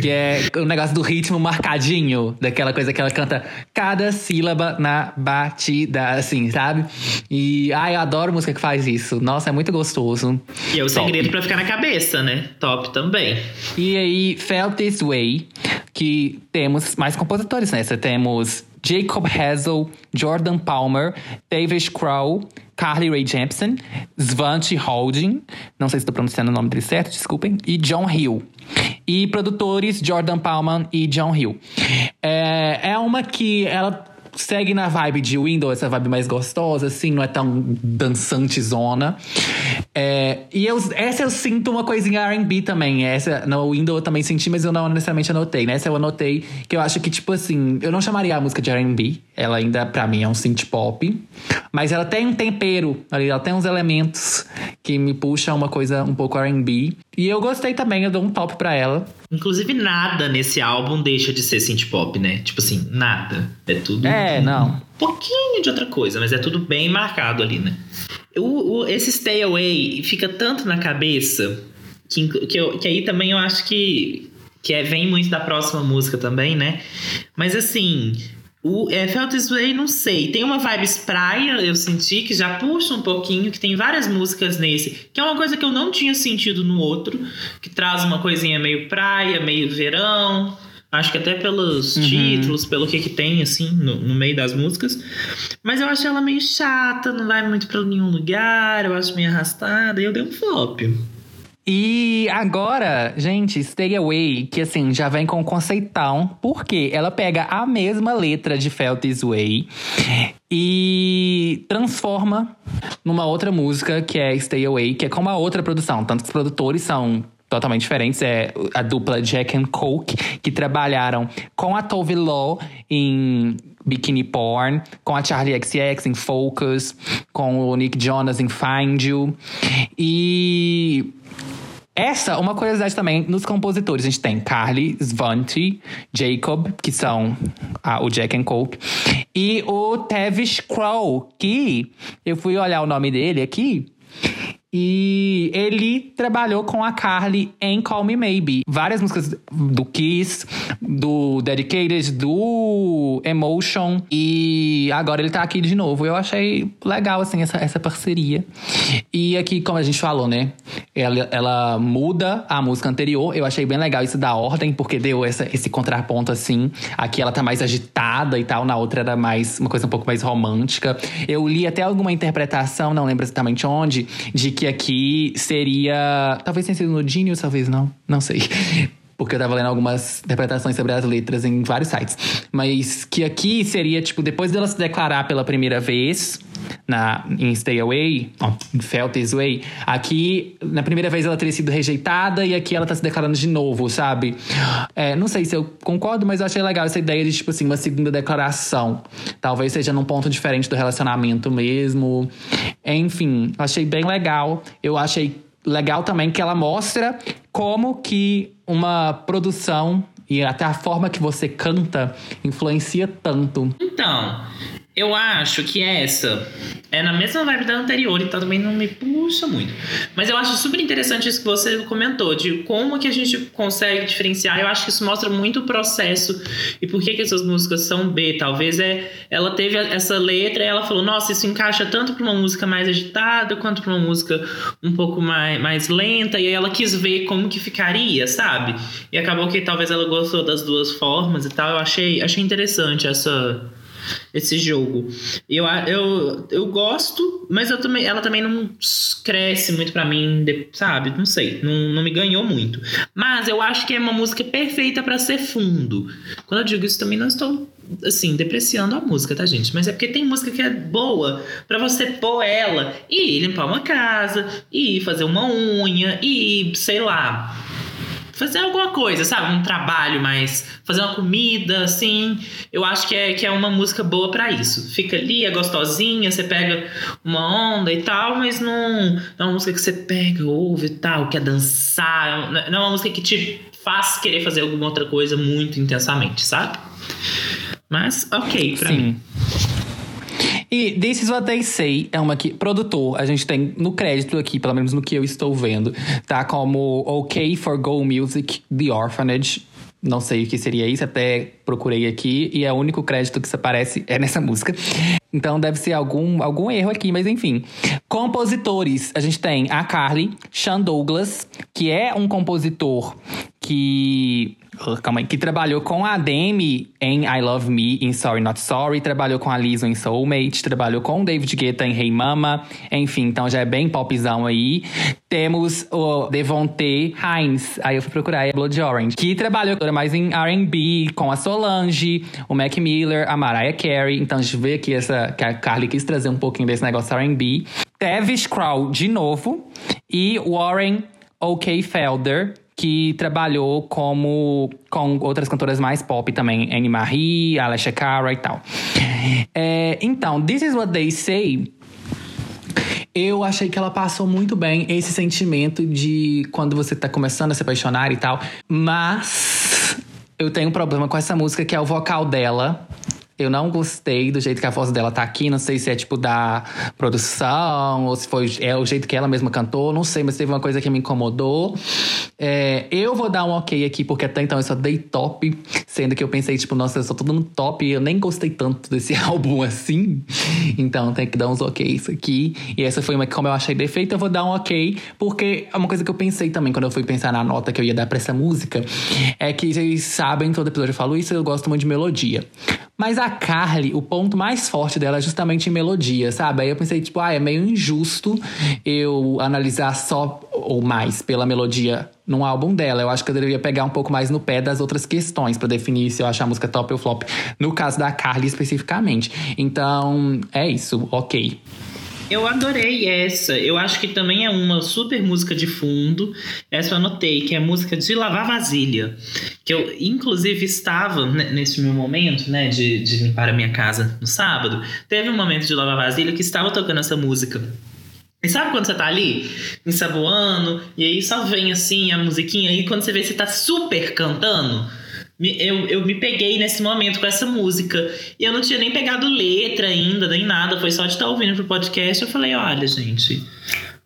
que é o negócio do ritmo marcadinho, daquela coisa que ela canta cada sílaba na batida, assim, sabe? E ai, eu adoro música que faz isso. Nossa, é muito gostoso. E é o Top. segredo para ficar na cabeça, né? Top também. E aí, Felt This Way, que temos mais compositores nessa. Temos Jacob Hazel, Jordan Palmer, David Crow, Carly Rae Jepsen, Svante Holding, não sei se estou pronunciando o nome dele certo, desculpem, e John Hill. E produtores Jordan Palmer e John Hill. É, é uma que ela segue na vibe de Windows, essa vibe mais gostosa, assim, não é tão dançante zona. É, e eu, essa eu sinto uma coisinha RB também. Essa no Windows eu também senti, mas eu não necessariamente anotei. Nessa eu anotei que eu acho que, tipo assim, eu não chamaria a música de RB. Ela ainda, para mim, é um synth pop. Mas ela tem um tempero ali, ela tem uns elementos que me puxam uma coisa um pouco RB. E eu gostei também, eu dou um top pra ela. Inclusive, nada nesse álbum deixa de ser synth pop, né? Tipo assim, nada. É tudo. É, não. Um pouquinho de outra coisa, mas é tudo bem marcado ali, né? O, o, esse Stay Away fica tanto na cabeça que, que, eu, que aí também eu acho que, que é, vem muito da próxima música também, né? Mas assim, o é, Felt This Way, não sei. Tem uma vibes praia, eu senti, que já puxa um pouquinho, que tem várias músicas nesse, que é uma coisa que eu não tinha sentido no outro, que traz uma coisinha meio praia, meio verão. Acho que até pelos uhum. títulos, pelo que que tem, assim, no, no, meio das músicas. Mas eu acho ela meio chata, não vai muito pra nenhum lugar, eu acho meio arrastada, e eu dei um flop. E agora, gente, Stay Away, que assim, já vem com conceitão, porque ela pega a mesma letra de Felt This Way e transforma numa outra música que é Stay Away, que é com uma outra produção. Tanto que os produtores são totalmente diferentes. É a dupla Jack and Coke, que trabalharam com a Tove Lo em Bikini Porn, com a Charlie XX em Focus, com o Nick Jonas em Find You. E essa, uma curiosidade também, nos compositores, a gente tem Carly, Svante, Jacob, que são ah, o Jack and Coke, e o Tavish Crow, que eu fui olhar o nome dele aqui, e ele trabalhou com a Carly em Call Me Maybe. Várias músicas do Kiss, do Dedicated, do Emotion. E agora ele tá aqui de novo. Eu achei legal, assim, essa, essa parceria. E aqui, como a gente falou, né? Ela, ela muda a música anterior. Eu achei bem legal isso da ordem, porque deu essa, esse contraponto, assim. Aqui ela tá mais agitada e tal. Na outra era mais uma coisa um pouco mais romântica. Eu li até alguma interpretação, não lembro exatamente onde, de que que aqui seria. Talvez tenha sido no Genius, talvez não. Não sei. Porque eu tava lendo algumas interpretações sobre as letras em vários sites. Mas que aqui seria, tipo, depois dela se declarar pela primeira vez na, em Stay Away, ó, em Felt This Way, aqui, na primeira vez ela teria sido rejeitada e aqui ela tá se declarando de novo, sabe? É, não sei se eu concordo, mas eu achei legal essa ideia de, tipo assim, uma segunda declaração. Talvez seja num ponto diferente do relacionamento mesmo. Enfim, achei bem legal. Eu achei legal também que ela mostra como que uma produção e até a forma que você canta influencia tanto. Então, eu acho que essa é na mesma vibe da anterior, então também não me puxa muito. Mas eu acho super interessante isso que você comentou, de como que a gente consegue diferenciar. Eu acho que isso mostra muito o processo e por que, que essas músicas são B. Talvez é ela teve essa letra e ela falou: nossa, isso encaixa tanto para uma música mais agitada quanto para uma música um pouco mais, mais lenta. E aí ela quis ver como que ficaria, sabe? E acabou que talvez ela gostou das duas formas e tal. Eu achei, achei interessante essa esse jogo. Eu, eu, eu gosto, mas eu também, ela também não cresce muito para mim, sabe? Não sei, não, não me ganhou muito. Mas eu acho que é uma música perfeita para ser fundo. Quando eu digo isso, também não estou assim, depreciando a música, tá, gente? Mas é porque tem música que é boa para você pôr ela e limpar uma casa, e fazer uma unha, e sei lá, fazer alguma coisa, sabe? Um trabalho mais. Fazer uma comida, assim. Eu acho que é, que é uma música boa para isso. Fica ali, é gostosinha, você pega uma onda e tal, mas não, não é uma música que você pega, ouve e tal, quer dançar. Não é uma música que te faz querer fazer alguma outra coisa muito intensamente, sabe? Mas, ok, pra Sim. mim. E This Is What They Say é uma que. Produtor, a gente tem no crédito aqui, pelo menos no que eu estou vendo, tá como OK for Go Music, The Orphanage. Não sei o que seria isso, até procurei aqui e é o único crédito que se aparece é nessa música. Então deve ser algum, algum erro aqui, mas enfim. Compositores, a gente tem a Carly, Sean Douglas, que é um compositor que calma aí, que trabalhou com a Demi em I Love Me, em Sorry Not Sorry, trabalhou com a Lizzo em Soulmate, trabalhou com o David Guetta em Hey Mama, enfim, então já é bem popzão aí. Temos o Devonte Hines, aí eu fui procurar, é Blood Orange, que trabalhou mais em R&B com a Solange, o Mac Miller, a Mariah Carey, então a gente vê aqui essa, que a Carly quis trazer um pouquinho desse negócio R&B. Travis Crow de novo e Warren O.K. Felder, que trabalhou como com outras cantoras mais pop também, Annie Marie, Alessia Cara e tal. É, então, This Is What They Say eu achei que ela passou muito bem esse sentimento de quando você tá começando a se apaixonar e tal. Mas eu tenho um problema com essa música que é o vocal dela. Eu não gostei do jeito que a voz dela tá aqui. Não sei se é tipo da produção ou se foi é o jeito que ela mesma cantou. Não sei, mas teve uma coisa que me incomodou. É, eu vou dar um ok aqui, porque até então eu só dei top. Sendo que eu pensei, tipo, nossa, eu só tô dando top. E eu nem gostei tanto desse álbum assim. Então tem que dar uns OKs aqui. E essa foi uma que, como eu achei defeito, eu vou dar um ok. Porque é uma coisa que eu pensei também quando eu fui pensar na nota que eu ia dar pra essa música. É que vocês sabem, todo episódio eu falo isso, eu gosto muito de melodia. Mas a Carly, o ponto mais forte dela é justamente em melodia, sabe? Aí eu pensei, tipo, ah, é meio injusto eu analisar só ou mais pela melodia num álbum dela. Eu acho que eu deveria pegar um pouco mais no pé das outras questões para definir se eu achar a música top ou flop. No caso da Carly especificamente. Então, é isso, ok. Eu adorei essa. Eu acho que também é uma super música de fundo. Essa eu anotei, que é música de lavar vasilha. Que eu, inclusive, estava nesse meu momento, né, de, de limpar a minha casa no sábado. Teve um momento de lavar vasilha que estava tocando essa música. E sabe quando você tá ali, ensaboando, e aí só vem assim a musiquinha, e quando você vê, você tá super cantando? Eu, eu me peguei nesse momento com essa música. E eu não tinha nem pegado letra ainda, nem nada. Foi só de estar ouvindo pro podcast. Eu falei, olha, gente.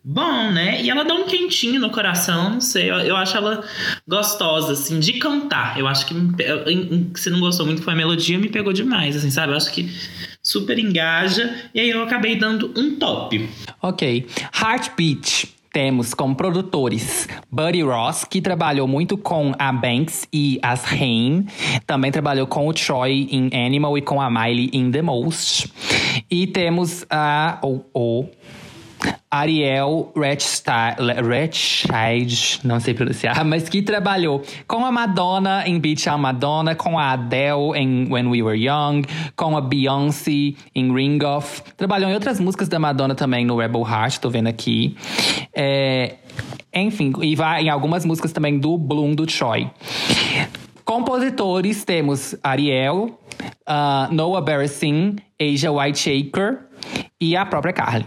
Bom, né? E ela dá um quentinho no coração, não sei. Eu, eu acho ela gostosa, assim, de cantar. Eu acho que se não gostou muito foi a melodia, me pegou demais, assim, sabe? Eu acho que super engaja. E aí eu acabei dando um top. Ok. Heartbeat temos como produtores Buddy Ross, que trabalhou muito com a Banks e as Rain. Também trabalhou com o Troy em Animal e com a Miley em The Most. E temos a. o, o Ariel Ratchide, não sei pronunciar, mas que trabalhou com a Madonna em Beach a Madonna, com a Adele em When We Were Young, com a Beyoncé em Ring Off. Trabalhou em outras músicas da Madonna também no Rebel Heart, tô vendo aqui. É, enfim, e vai em algumas músicas também do Bloom do Troy. Compositores temos Ariel, uh, Noah Barrison, Asia Whiteshaker e a própria Carly.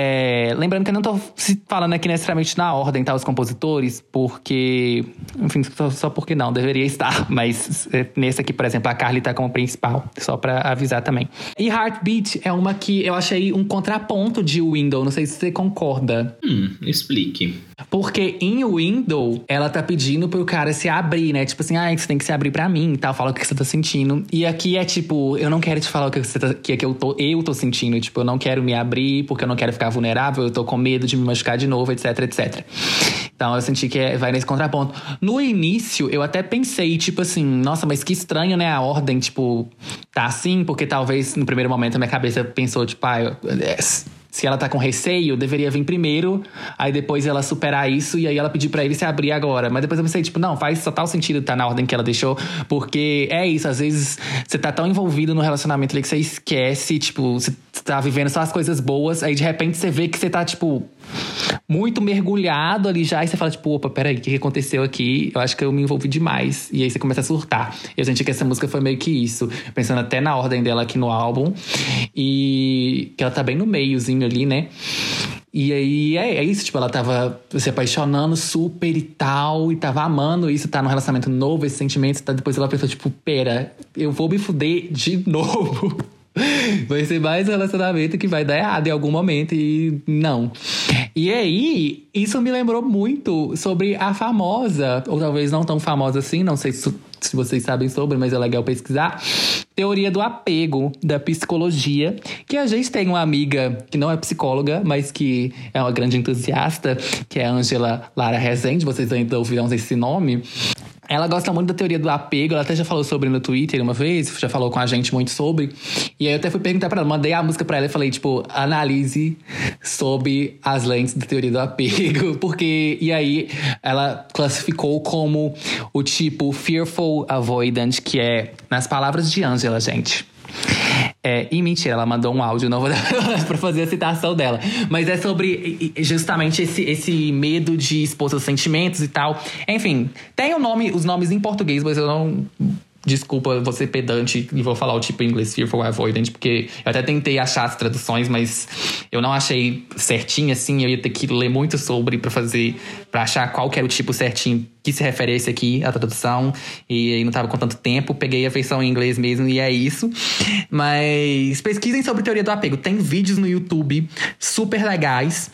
É, lembrando que eu não tô falando aqui necessariamente na ordem, tá? Os compositores, porque. Enfim, só, só porque não, deveria estar. Mas é, nesse aqui, por exemplo, a Carly tá como principal, só para avisar também. E Heartbeat é uma que eu achei um contraponto de Window, não sei se você concorda. Hum, explique. Porque em Window, ela tá pedindo pro cara se abrir, né? Tipo assim, ah, você tem que se abrir para mim e tal, fala o que você tá sentindo. E aqui é tipo, eu não quero te falar o que, você tá, que, é que eu tô, eu tô sentindo. Tipo, eu não quero me abrir porque eu não quero ficar ficar vulnerável, eu tô com medo de me machucar de novo, etc, etc. Então eu senti que é, vai nesse contraponto. No início, eu até pensei, tipo assim, nossa, mas que estranho, né? A ordem, tipo, tá assim, porque talvez no primeiro momento a minha cabeça pensou, tipo, ah, eu, é, se ela tá com receio, deveria vir primeiro, aí depois ela superar isso e aí ela pedir para ele se abrir agora. Mas depois eu pensei, tipo, não, faz total sentido tá na ordem que ela deixou, porque é isso, às vezes você tá tão envolvido no relacionamento ali que você esquece, tipo, você tá vivendo só as coisas boas, aí de repente você vê que você tá, tipo, muito mergulhado ali já, e você fala, tipo, opa, peraí, o que aconteceu aqui? Eu acho que eu me envolvi demais. E aí você começa a surtar. Eu senti que essa música foi meio que isso, pensando até na ordem dela aqui no álbum. E que ela tá bem no meiozinho ali, né? E aí é, é, isso, tipo, ela tava se apaixonando super e tal, e tava amando isso, tá num relacionamento novo, esse sentimento, tá? depois ela pensou, tipo, pera, eu vou me fuder de novo. Vai ser mais relacionamento que vai dar errado em algum momento e não. E aí, isso me lembrou muito sobre a famosa, ou talvez não tão famosa assim, não sei se, se vocês sabem sobre, mas é legal pesquisar. Teoria do apego da psicologia, que a gente tem uma amiga que não é psicóloga, mas que é uma grande entusiasta, que é a Angela Lara Rezende, vocês ainda ouviram esse nome. Ela gosta muito da teoria do apego, ela até já falou sobre no Twitter uma vez, já falou com a gente muito sobre. E aí eu até fui perguntar para ela, mandei a música para ela e falei, tipo, analise sobre as lentes da teoria do apego, porque e aí ela classificou como o tipo fearful avoidant, que é nas palavras de Angela, gente é, e mentira, ela mandou um áudio novo para fazer a citação dela. Mas é sobre justamente esse, esse medo de expor seus sentimentos e tal. Enfim, tem o nome, os nomes em português, mas eu não Desculpa, ser pedante e vou falar o tipo em inglês Fearful Avoidant, porque eu até tentei achar as traduções, mas eu não achei certinho assim. Eu ia ter que ler muito sobre para fazer, para achar qual que era o tipo certinho que se refere a esse aqui, a tradução. E aí não tava com tanto tempo, peguei a versão em inglês mesmo e é isso. Mas pesquisem sobre teoria do apego. Tem vídeos no YouTube super legais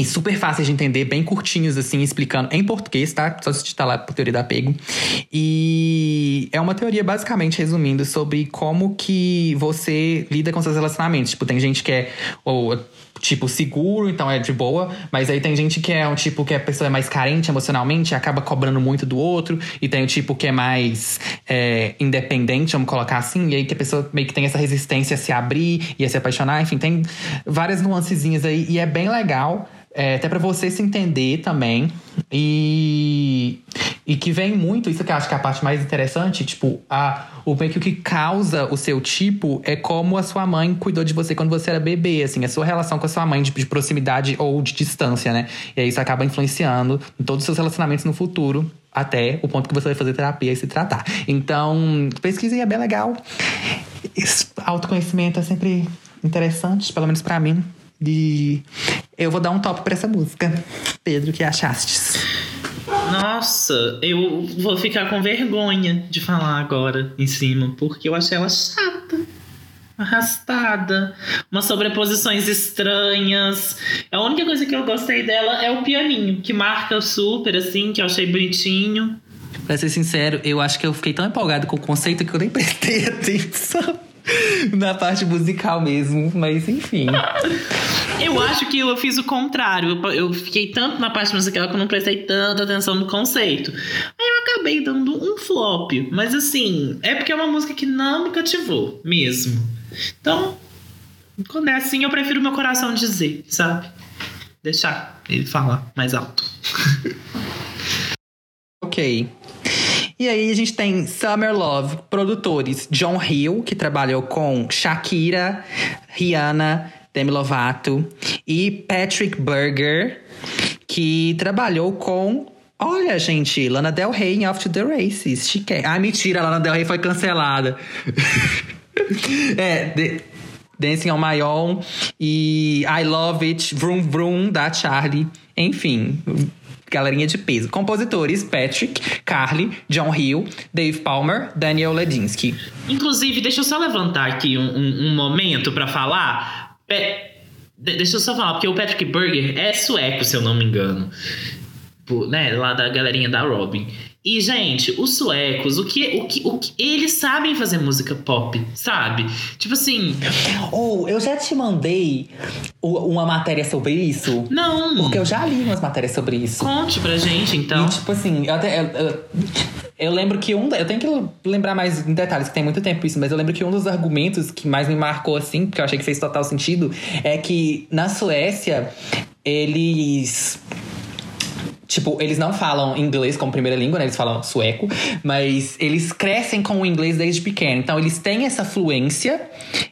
e super fáceis de entender, bem curtinhos, assim, explicando em português, tá? Só se digitar lá por teoria do apego. E é uma teoria, basicamente, resumindo, sobre como que você lida com seus relacionamentos. Tipo, tem gente que é. Ou, tipo, seguro, então é de boa. Mas aí tem gente que é um tipo que a pessoa é mais carente emocionalmente, acaba cobrando muito do outro. E tem o tipo que é mais é, independente, vamos colocar assim. E aí que a pessoa meio que tem essa resistência a se abrir e a se apaixonar. Enfim, tem várias nuancezinhas aí. E é bem legal. É, até para você se entender também. E, e que vem muito, isso que eu acho que é a parte mais interessante, tipo, a, o meio que o que causa o seu tipo é como a sua mãe cuidou de você quando você era bebê, assim, a sua relação com a sua mãe de, de proximidade ou de distância, né? E aí isso acaba influenciando em todos os seus relacionamentos no futuro, até o ponto que você vai fazer terapia e se tratar. Então, pesquisa é bem legal. Esse autoconhecimento é sempre interessante, pelo menos para mim. E eu vou dar um top pra essa música. Pedro, que achastes? Nossa, eu vou ficar com vergonha de falar agora em cima, porque eu achei ela chata. Arrastada, umas sobreposições estranhas. A única coisa que eu gostei dela é o pianinho, que marca super, assim, que eu achei bonitinho. Pra ser sincero, eu acho que eu fiquei tão empolgado com o conceito que eu nem prestei atenção na parte musical mesmo, mas enfim. Eu acho que eu fiz o contrário. Eu fiquei tanto na parte musical que eu não prestei tanta atenção no conceito. Aí eu acabei dando um flop. Mas assim, é porque é uma música que não me cativou mesmo. Então, quando é assim, eu prefiro meu coração dizer, sabe? Deixar ele falar mais alto. ok. E aí a gente tem Summer Love, produtores John Hill, que trabalhou com Shakira, Rihanna, Demi Lovato, e Patrick Berger, que trabalhou com Olha, gente, Lana Del Rey em Off to the Races. Chique. Ah, mentira, Lana Del Rey foi cancelada. é, de, Dancing on My Own e I Love It, Vroom Vroom, da Charlie. Enfim, galerinha de peso. Compositores: Patrick, Carly, John Hill, Dave Palmer, Daniel Ledinsky. Inclusive, deixa eu só levantar aqui um, um, um momento para falar. Pe deixa eu só falar, porque o Patrick Berger é sueco, se eu não me engano. né, lá da galerinha da Robin. E, gente, os suecos, o que, o que, o que eles sabem fazer música pop, sabe? Tipo assim, Ou eu já te mandei uma matéria sobre isso. não. Porque eu já li umas matérias sobre isso. Conte pra gente, então. E, tipo assim, eu até. Eu, eu- eu lembro que um. Eu tenho que lembrar mais em detalhes, que tem muito tempo isso, mas eu lembro que um dos argumentos que mais me marcou, assim, porque eu achei que fez total sentido, é que na Suécia, eles. Tipo, eles não falam inglês como primeira língua, né? Eles falam sueco, mas eles crescem com o inglês desde pequeno. Então, eles têm essa fluência,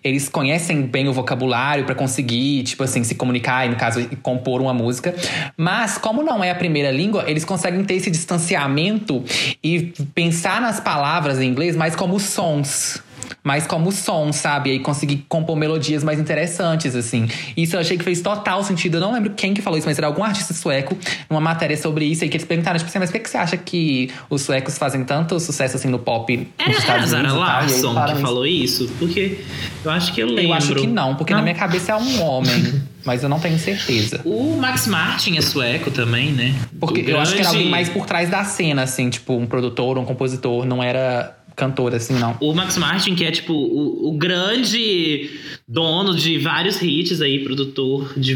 eles conhecem bem o vocabulário pra conseguir, tipo assim, se comunicar e, no caso, compor uma música. Mas, como não é a primeira língua, eles conseguem ter esse distanciamento e pensar nas palavras em inglês mais como sons mais como som, sabe? E aí conseguir compor melodias mais interessantes, assim. Isso eu achei que fez total sentido. Eu não lembro quem que falou isso, mas era algum artista sueco, numa matéria sobre isso, e que eles perguntaram, tipo assim, mas por que, você acha que os suecos fazem tanto sucesso assim no pop nos Era, a Estados Zara Unidos Larson que isso. falou isso? Porque eu acho que eu lembro. Eu acho que não, porque na minha cabeça é um homem, mas eu não tenho certeza. O Max Martin é sueco também, né? Porque O eu acho que era grande- alguém mais por trás da cena, assim, tipo, um produtor, um compositor, não era cantor, assim, não. O Max Martin, que é tipo o, o grande dono de vários hits aí, produtor de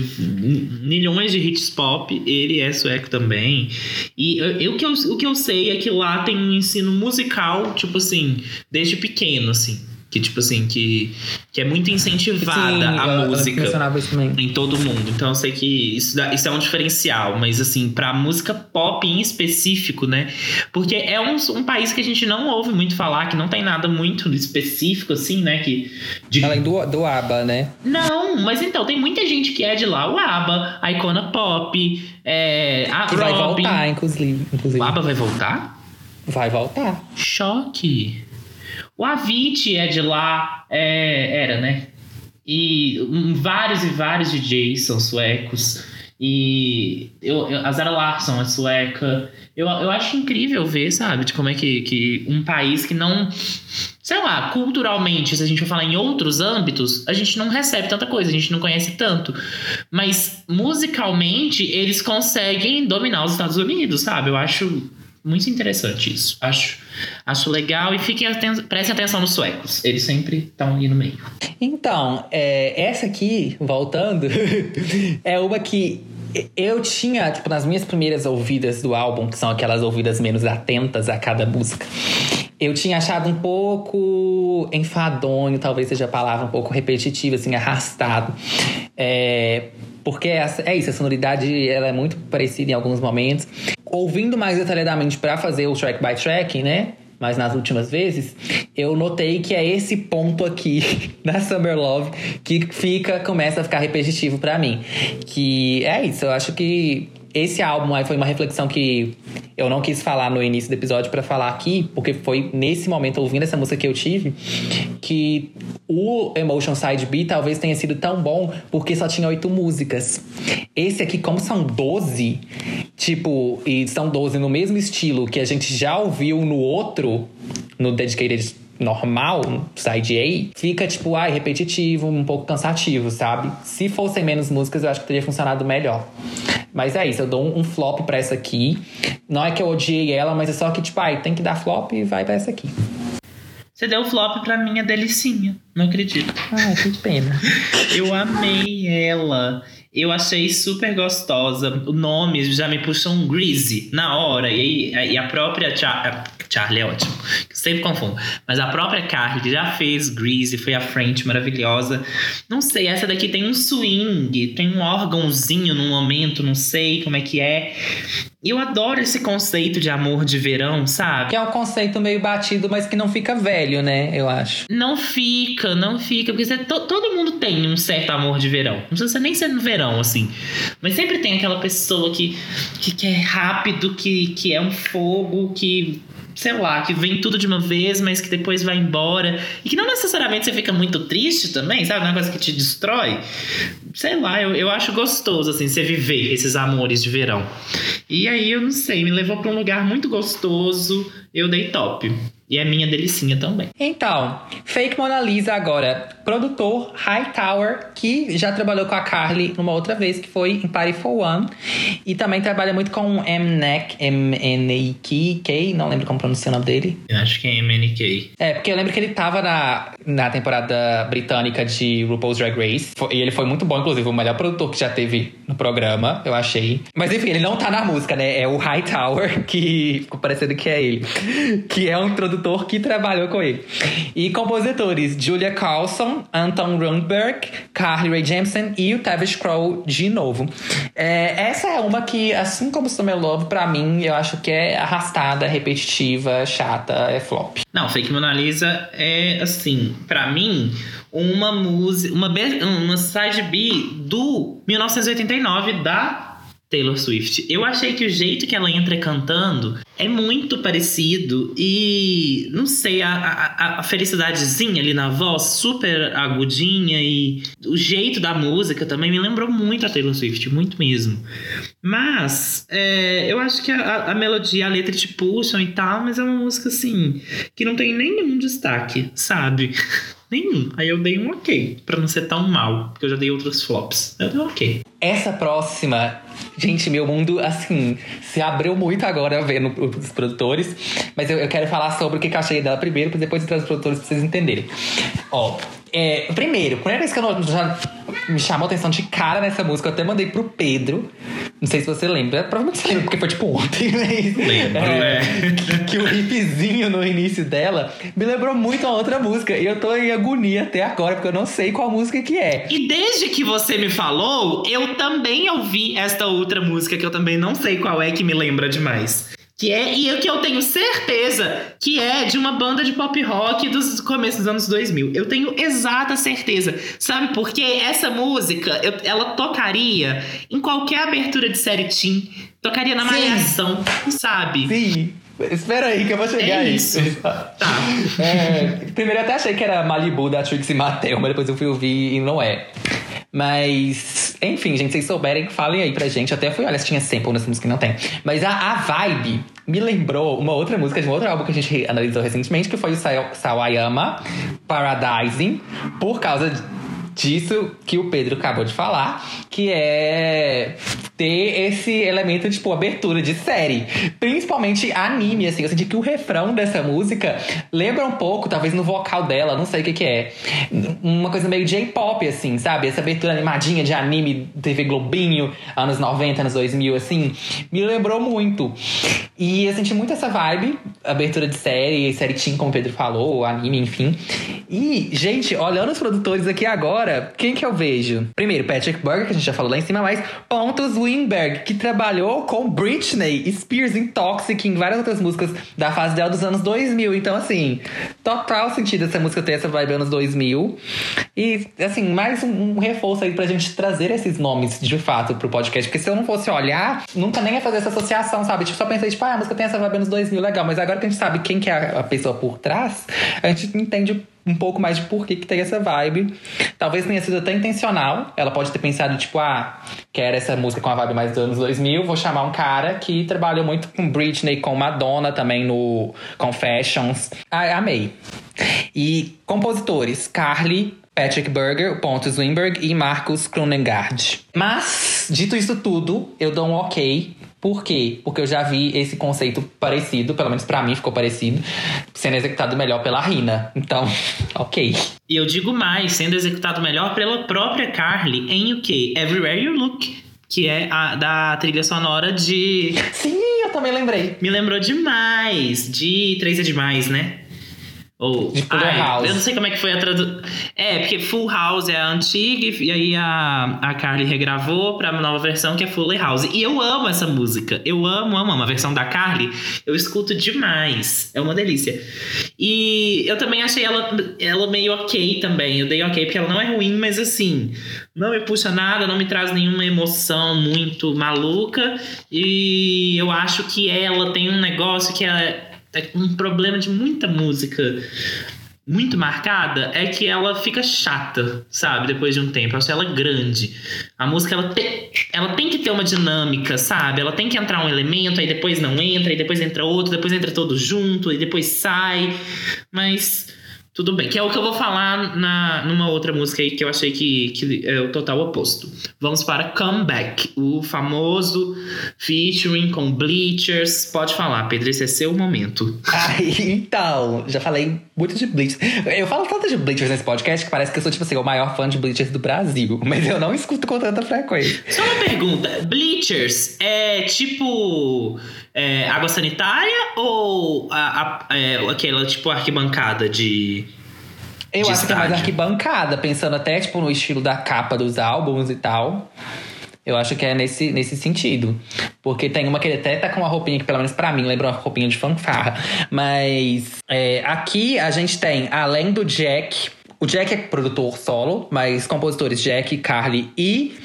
milhões de hits pop, ele é sueco também. E eu, eu- o, que eu, o que eu sei é que lá tem um ensino musical, tipo assim, desde pequeno, assim. Que, tipo assim, que, que é muito incentivada Sim, a eu- eu música. também. em todo mundo. Então eu sei que isso, dá- isso é um diferencial, mas assim, pra música pop em específico, né? Porque é um, um país que a gente não ouve muito falar, que não tem nada muito específico, assim, né? Que, de- Além do, do ABBA, né? Não, mas então, tem muita gente que é de lá, o ABBA, a Icona Pop, é, a Que vai Robin. voltar, inclusive. inclusive. O ABBA vai voltar? Vai voltar. Choque. O Avicii é de lá, é, era, né? E hum, vários e vários DJs são suecos. E eu, eu- a Zara Larson é sueca. Eu, eu acho incrível ver, sabe? De como é que, que um país que não. Sei lá, culturalmente, se a gente for falar em outros âmbitos, a gente não recebe tanta coisa, a gente não conhece tanto. Mas musicalmente, eles conseguem dominar os Estados Unidos, sabe? Eu acho muito interessante isso. Acho, acho legal e fiquem aten prestem atenção nos suecos. Eles sempre estão ali no meio. Então, é, essa aqui, voltando, é uma que eu tinha, tipo, nas minhas primeiras ouvidas do álbum, que são aquelas ouvidas menos atentas a cada música, eu tinha achado um pouco enfadonho, talvez seja a palavra, um pouco repetitiva, assim, arrastado. É, porque essa- é isso, a sonoridade ela é muito parecida em alguns momentos. Ouvindo mais detalhadamente para fazer o track by track, né? Mas nas últimas vezes, eu notei que é esse ponto aqui da Summer Love que fica, começa a ficar repetitivo pra mim. Que é isso, eu acho que esse álbum aí foi uma reflexão que eu não quis falar no início do episódio pra falar aqui, porque foi nesse momento, ouvindo essa música que eu tive, que o Emotion Side B talvez tenha sido tão bom porque só tinha oito músicas. Esse aqui, como são 12, tipo, e são 12 no mesmo estilo que a gente já ouviu no outro, no Dedicated normal, no side A, fica tipo, ai, repetitivo, um pouco cansativo, sabe? Se fossem menos músicas, eu acho que teria funcionado melhor. Mas é isso, eu dou um, flop pra essa aqui. Não é que eu odiei ela, mas é só que, tipo, ai, tem que dar flop e vai pra essa aqui. Você deu flop pra minha delicinha. Não acredito. Ai, que pena. Eu amei ela. Eu achei super gostosa. O nome já me puxou um Greasy na hora. E, aí- e a própria Char Charlie é ótimo. Eu sempre confundo. Mas a própria Carly já fez Greasy, foi à frente, maravilhosa. Não sei, essa daqui tem um swing, tem um órgãozinho no momento, não sei como é que é. E eu adoro esse conceito de amor de verão, sabe? Que é um conceito meio batido, mas que não fica velho, né? Eu acho. Não fica, não fica, porque você- to- todo mundo tem um certo amor de verão. Não precisa nem ser no verão, assim. Mas sempre tem aquela pessoa que, que, que é rápido, que, que é um fogo, que. Sei lá, que vem tudo de uma vez, mas que depois vai embora. E que não necessariamente você fica muito triste também, sabe? É uma coisa que te destrói. Sei lá, eu, eu acho gostoso, assim, você viver esses amores de verão. E aí, eu não sei, me levou pra um lugar muito gostoso. Eu dei top. E é minha delicinha também. Então, Fake Mona Lisa agora. Produtor Hightower, que já trabalhou com a Carly numa outra vez, que foi em Party for One. E também trabalha muito com M-Neck, M-N-E-K, não lembro como pronunciar o nome dele. Eu acho que é MNK. É, porque eu lembro que ele tava na, na temporada britânica de RuPaul's Drag Race. E ele foi muito bom, inclusive, o melhor produtor que já teve no programa, eu achei. Mas enfim, ele não tá na música, né? É o Hightower, que ficou parecendo que é ele. Que é um produtor que trabalhou com ele. E compositores: Julia Carlson, Anton Rundberg, Carly Rae Jepsen e o Tavish Crow de novo. É, essa é uma que, assim como Summer Love, pra mim, eu acho que é arrastada, repetitiva, chata, é flop. Não, Fake Mona Lisa é, assim, pra mim, uma música, uma, uma side B do 1989 da Taylor Swift. Eu achei que o jeito que ela entra cantando é muito parecido e, não sei, a, a, a felicidadezinha ali na voz, super agudinha e o jeito da música também me lembrou muito a Taylor Swift, muito mesmo. Mas é, eu acho que a, a melodia, a letra te puxam e tal, mas é uma música assim que não tem nenhum destaque, sabe? nenhum. Aí eu dei um ok, pra não ser tão mal, porque eu já dei outros flops. Eu dei um ok. Essa próxima, gente, meu mundo, assim, se abriu muito agora vendo os produtores. Mas eu, eu quero falar sobre o que eu achei dela primeiro, pra depois entrar os produtores pra vocês entenderem. Ó, é, primeiro, a primeira vez que eu não- já me chamou a atenção de cara nessa música, eu até mandei pro Pedro. Não sei se você lembra, provavelmente você lembra, porque foi tipo ontem, mas. Lembro, é, é. que, que o riffzinho no início dela me lembrou muito uma outra música. E eu tô em agonia até agora, porque eu não sei qual música que é. E desde que você me falou, eu também ouvi esta outra música que eu também não sei qual é que me lembra demais. Que é, e o que eu tenho certeza que é de uma banda de pop rock dos começos dos anos 2000. Eu tenho exata certeza. Sabe por quê? Essa música, eu- ela tocaria em qualquer abertura de série teen. Tocaria na Sim. malhação, sabe? Sim. Espera aí que eu vou chegar É aí. isso. Tá. É, primeiro eu até achei que era Malibu da Trixie Mattel, mas depois eu fui ouvir e não é. Mas, enfim, gente, vocês souberem, falem aí pra gente. Até fui, olha, se tinha sample nessa música não tem. Mas a, a vibe me lembrou uma outra música de um outro álbum que a gente analisou recentemente, que foi o Sa- Sawayama Paradising, por causa disso que o Pedro acabou de falar, que é ter esse elemento de, tipo, abertura de série. Principalmente anime, assim. Eu senti que o refrão dessa música lembra um pouco, talvez no vocal dela, não sei o que que é. Uma coisa meio J-pop, assim, sabe? Essa abertura animadinha de anime, TV Globinho, anos 90, anos 2000, assim. Me lembrou muito. E eu senti muito essa vibe, abertura de série, série teen, como o Pedro falou, anime, enfim. E, gente, olhando os produtores aqui agora, quem que eu vejo? Primeiro, Patrick Burger, que a gente já falou lá em cima, mas Pontus Winberg, que trabalhou com Britney Spears em Toxic, em várias outras músicas da fase dela dos anos 2000. Então, assim, total sentido essa música ter essa vibe anos 2000. E, assim, mais um, um reforço aí pra gente trazer esses nomes de fato pro podcast. Porque se eu não fosse olhar, nunca nem ia fazer essa associação, sabe? Tipo, só pensei, tipo, ah, a música tem essa vibe anos 2000, legal. Mas agora que a gente sabe quem que é a pessoa por trás, a gente entende um pouco mais de por que, que tem essa vibe. Talvez tenha sido até intencional. Ela pode ter pensado, tipo, ah, quero essa música com a vibe mais dos anos 2000, vou chamar um cara que trabalhou muito com Britney, com Madonna também no Confessions. Amei. E compositores, Carly, Patrick Berger, Pontus Wimberg e Marcus Kronengard. Mas, dito isso tudo, eu dou um ok. Por quê? Porque eu já vi esse conceito parecido, pelo menos pra mim ficou parecido, sendo executado melhor pela Rina. Então, ok. E eu digo mais, sendo executado melhor pela própria Carly em o quê? Everywhere You Look, que é a da trilha sonora de. Sim, eu também lembrei. Me lembrou demais de Três é Demais, né? Ou. De Fuller Ai, House. Eu não sei como é que foi a tradução. É, porque Full House é a antiga e aí a, a Carly regravou pra nova versão que é Fuller House. E eu amo essa música. Eu amo, amo, amo. A versão da Carly eu escuto demais. É uma delícia. E eu também achei ela, ela meio ok também. Eu dei ok porque ela não é ruim, mas assim, não me puxa nada, não me traz nenhuma emoção muito maluca. E eu acho que ela tem um negócio que é um problema de muita música muito marcada é que ela fica chata, sabe? Depois de um tempo. Acho ela grande. A música, ela, ela tem que ter uma dinâmica, sabe? Ela tem que entrar um elemento, aí depois não entra, aí depois entra outro, depois entra todo junto, e depois sai. Mas Tudo bem, que é o que eu vou falar na, numa outra música aí que eu achei que, que é o total oposto. Vamos para Comeback, o famoso featuring com Bleachers. Pode falar, Pedro, esse é seu momento. Ai, então, já falei muito de Bleachers. Eu falo tanto de Bleachers nesse podcast que parece que eu sou, tipo assim, o maior fã de Bleachers do Brasil. Mas eu não escuto com tanta frequência. Só uma pergunta: Bleachers é tipo é, água sanitária ou a, a, é, aquela tipo arquibancada de. Eu de acho que é mais estádio? arquibancada, pensando até, tipo, no estilo da capa dos álbuns e tal. Eu acho que é nesse, nesse sentido. Porque tem uma que ele até tá com uma roupinha que, pelo menos pra mim, lembra uma roupinha de fanfarra. Mas é, aqui a gente tem, além do Jack. O Jack é produtor solo, mas compositores Jack, Carly e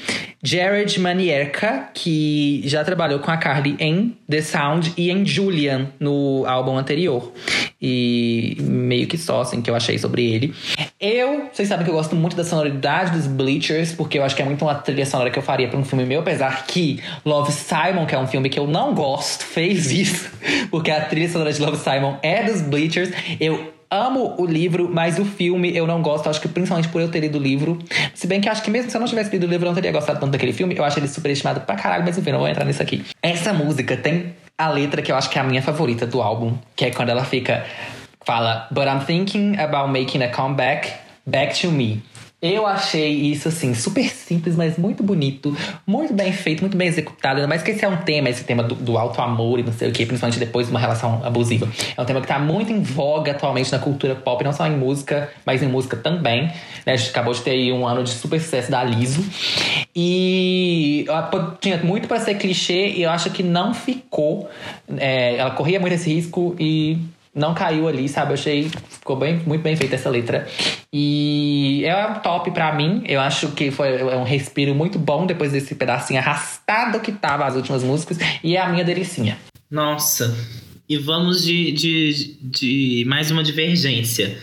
Jared Manierka, que já trabalhou com a Carly em The Sound e em Julian, no álbum anterior. E meio que só, assim, que eu achei sobre ele. Eu, vocês sabem que eu gosto muito da sonoridade dos Bleachers, porque eu acho que é muito uma trilha sonora que eu faria pra um filme meu, apesar que Love Simon, que é um filme que eu não gosto, fez isso, porque a trilha sonora de Love Simon é dos Bleachers. Eu amo o livro, mas o filme eu não gosto, acho que principalmente por eu ter lido o livro. Se bem que acho que mesmo se eu não tivesse lido o livro, eu não teria gostado tanto daquele filme. Eu acho ele superestimado pra caralho, mas enfim, não vou entrar nisso aqui. Essa música tem a letra que eu acho que é a minha favorita do álbum, que é quando ela fica. Fala, But I'm thinking about making a comeback back to me. Eu achei isso, assim, super simples, mas muito bonito, muito bem feito, muito bem executado. Ainda mais que esse é um tema, esse tema do, do alto amor e não sei o que, principalmente depois de uma relação abusiva. É um tema que tá muito em voga atualmente na cultura pop, não só em música, mas em música também. Né? A gente acabou de ter aí um ano de super sucesso da Liso. E ela tinha muito pra ser clichê e eu acho que não ficou. É, ela corria muito esse risco e não caiu ali, sabe? Eu achei ficou bem, muito bem feita essa letra. E é um top pra mim. Eu acho que foi é um respiro muito bom depois desse pedacinho arrastado que tava as últimas músicas. E é a minha delicinha. Nossa. E vamos de, de, de mais uma divergência.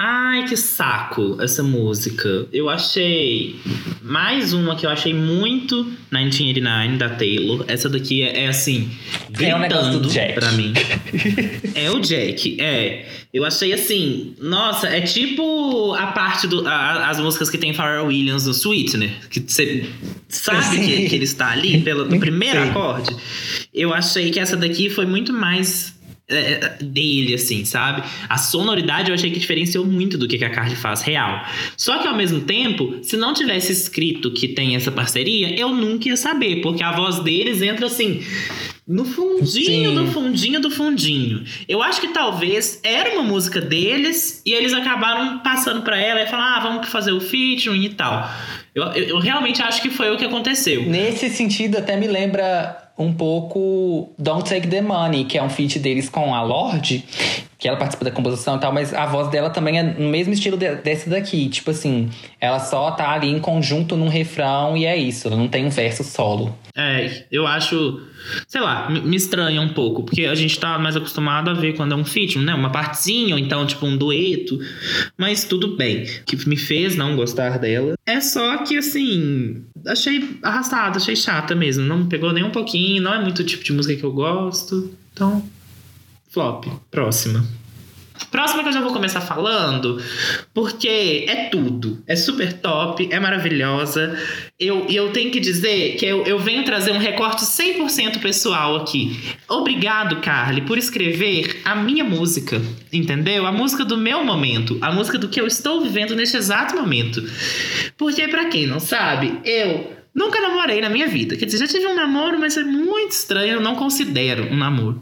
Ai, que saco essa música. Eu achei. Mais uma que eu achei muito 1989 da Taylor. Essa daqui é, é assim. É gritando Jack. Pra mim. É o Jack, é. Eu achei assim, nossa, é tipo a parte do. a- as músicas que tem Pharrell Williams no Sweetener. Que você sabe que, que ele está ali pelo, primeiro acorde. Eu achei que essa daqui foi muito mais é, dele, assim, sabe? A sonoridade eu achei que diferenciou muito do que a Carly faz real. Só que ao mesmo tempo, se não tivesse escrito que tem essa parceria, eu nunca ia saber, porque a voz deles entra assim. No fundinho Sim. do fundinho do fundinho. Eu acho que talvez era uma música deles e eles acabaram passando pra ela e falaram: ah, vamos fazer o featuring e tal. Eu, eu, eu realmente acho que foi o que aconteceu. Nesse sentido, até me lembra um pouco Don't Take the Money, que é um feat deles com a Lorde, que ela participa da composição e tal, mas a voz dela também é no mesmo estilo de- daqui. Tipo assim, ela só tá ali em conjunto num refrão e é isso, ela não tem um verso solo. É, eu acho, sei lá, me estranha um pouco, porque a gente tá mais acostumado a ver quando é um feat, né? Uma partezinha, ou então tipo um dueto. Mas tudo bem. O que me fez não gostar dela é só que, assim, achei arrastada, achei chata mesmo. Não me pegou nem um pouquinho, não é muito o tipo de música que eu gosto. Então, flop. Próxima. Próxima que eu já vou começar falando, porque é tudo. É super top, é maravilhosa. Eu, e eu tenho que dizer que eu, eu venho trazer um recorte 100% pessoal aqui. Obrigado, Carly, por escrever a minha música, entendeu? A música do meu momento, a música do que eu estou vivendo neste exato momento. Porque, pra quem não sabe, eu nunca namorei na minha vida. Quer dizer, já tive um namoro, mas é muito estranho, eu não considero um namoro.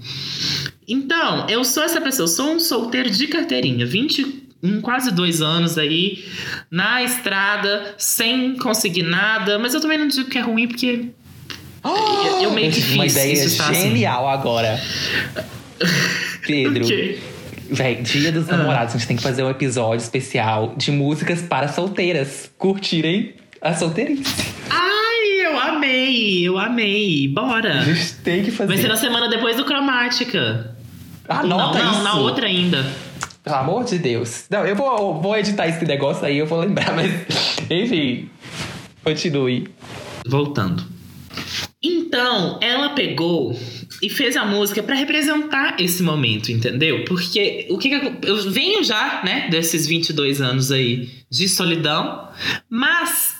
Então, eu sou essa pessoa, eu sou um solteiro de carteirinha, 21, quase dois anos aí, na estrada, sem conseguir nada, mas eu também não digo que é ruim, porque eu, eu meio que tive uma fiz ideia isso está assim. genial agora. Pedro, véi, dia Ah. dos namorados, a gente tem que fazer um episódio especial de músicas para solteiras curtirem a solteirice. Ai, eu amei, eu amei, bora. A gente tem que fazer. Vai ser na semana depois do Cromática. Anota não, não, isso. na outra ainda. Pelo amor de Deus. Não, eu vou, vou editar esse negócio aí, eu vou lembrar, mas. Enfim. Continue. Voltando. Então, ela pegou e fez a música para representar esse momento, entendeu? Porque o que, que eu, eu venho já, né, desses 22 anos aí de solidão, mas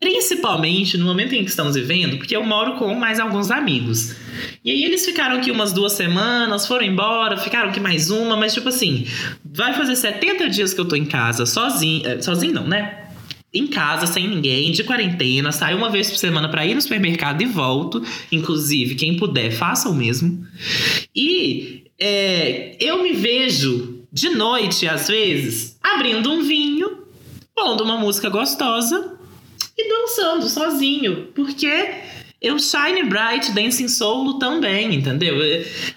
principalmente no momento em que estamos vivendo, porque eu moro com mais alguns amigos. E aí eles ficaram aqui umas duas semanas, foram embora, ficaram aqui mais uma, mas tipo assim, vai fazer 70 dias que eu tô em casa sozinho, eh, sozinho não, né? em casa, sem ninguém, de quarentena, saio uma vez por semana para ir no supermercado e volto. Inclusive, quem puder, faça o mesmo. E é, eu me vejo de noite, às vezes, abrindo um vinho, pondo uma música gostosa e dançando sozinho. Porque eu Shine Bright Dancing Solo também, entendeu?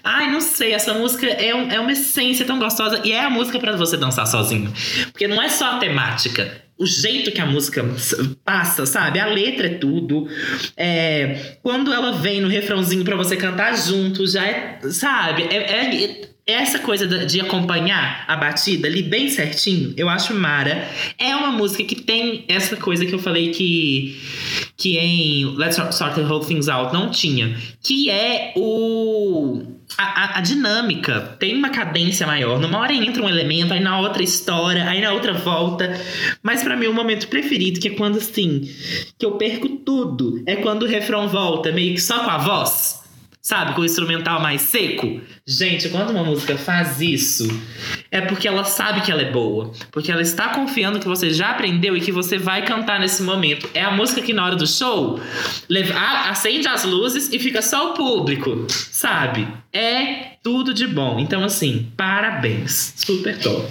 Ai, não sei, essa música é, um, é uma essência tão gostosa e é a música para você dançar sozinho. Porque não é só a temática, o jeito que a música passa, sabe? A letra é tudo. É, quando ela vem no refrãozinho para você cantar junto, já é, sabe? É, é, essa coisa de acompanhar a batida ali bem certinho, eu acho mara. É uma música que tem essa coisa que eu falei que que em Let's Sort the Whole Things Out não tinha, que é o a, a, a, dinâmica tem uma cadência maior. Numa hora entra um elemento, aí na outra história, aí na outra volta. Mas para mim, o momento preferido, que é quando assim, que eu perco tudo, é quando o refrão volta, meio que só com a voz. Sabe, com o instrumental mais seco. Gente, quando uma música faz isso, é porque ela sabe que ela é boa. Porque ela está confiando que você já aprendeu e que você vai cantar nesse momento. É a música que na hora do show leva, acende as luzes e fica só o público, sabe? É tudo de bom. Então, assim, parabéns. Super top.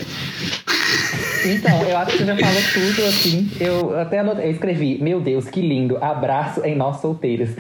Então, eu acho que você já falou tudo, assim. Eu até anotei, eu escrevi, meu Deus, que lindo, abraço em nós solteiros.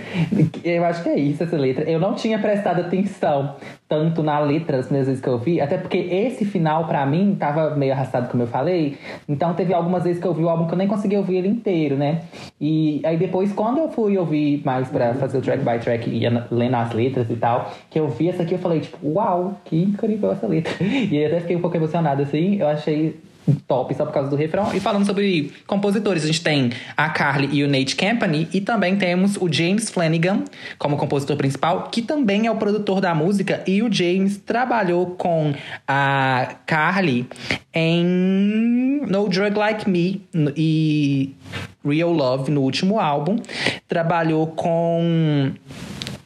Eu acho que é isso, essa letra. Eu não tinha prestado atenção tanto na letra as primeiras vezes que eu vi, até porque esse final, para mim, tava meio arrastado, como eu falei. Então, teve algumas vezes que eu vi o álbum que eu nem consegui ouvir ele inteiro, né? E aí depois, quando eu fui ouvir mais para fazer o track by track e lendo as letras e tal, que eu vi essa aqui, eu falei, tipo, uau, que incrível essa letra. E aí até fiquei um pouco emocionado, assim. Eu achei top só por causa do refrão. E falando sobre compositores, a gente tem a Carly e o Nate Campany e também temos o James Flanagan como compositor principal, que também é o produtor da música e o James trabalhou com a Carly em No Drug Like Me e Real Love no último álbum. Trabalhou com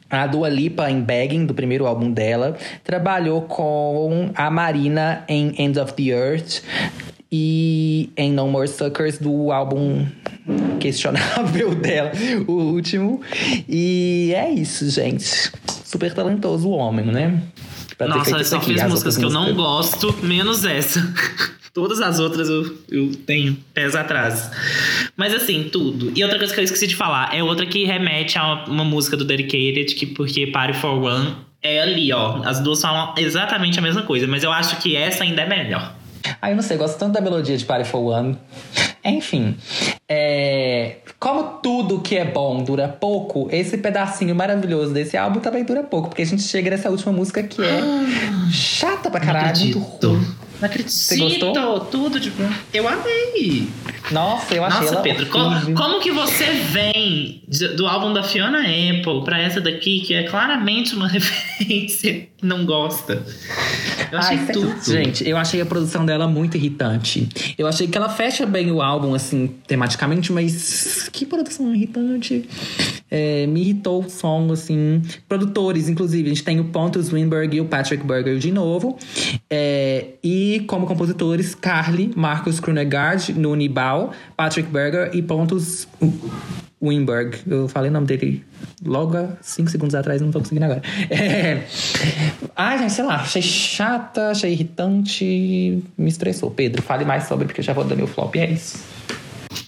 a Dua Lipa em Begging, do primeiro álbum dela. Trabalhou com a Marina em End of the Earth e em No More Suckers do álbum questionável dela, o último. E é isso, gente. Super talentoso o homem, né? Pra Nossa, só fiz músicas que eu não gosto, menos essa. Todas as outras eu, eu tenho pés atrás. Mas assim, tudo. E outra coisa que eu esqueci de falar é outra que remete a uma, uma música do Dedicated, que porque Party for One é ali, ó. As duas falam exatamente a mesma coisa, mas eu acho que essa ainda é melhor. Ah, eu não sei, gosto tanto da melodia de Party for One. Enfim, é, como tudo que é bom dura pouco, esse pedacinho maravilhoso desse álbum também dura pouco, porque a gente chega nessa última música que é ah, chata pra caralho, muito ruim. Não acredito. Você gostou? Tudo de bom. Eu amei. Nossa, eu achei Nossa, ela Pedro, como, como, que você vem do álbum da Fiona Apple pra essa daqui, que é claramente uma referência, não gosta? Eu achei Ai, tudo. Gente, eu achei a produção dela muito irritante. Eu achei que ela fecha bem o álbum, assim, tematicamente, mas que produção irritante. É, me irritou o som, assim. Produtores, inclusive, a gente tem o Pontus Winberg e o Patrick Berger de novo. É, e como compositores, Carly, Marcus Krunegard, Nuni Bau, Patrick Berger e Pontus Winberg. Eu falei o nome dele logo 5 segundos atrás, não tô conseguindo agora. É... Ai, gente, sei lá, achei chata, achei irritante, me estressou. Pedro, fale mais sobre, porque eu já vou dar meu flop, é isso.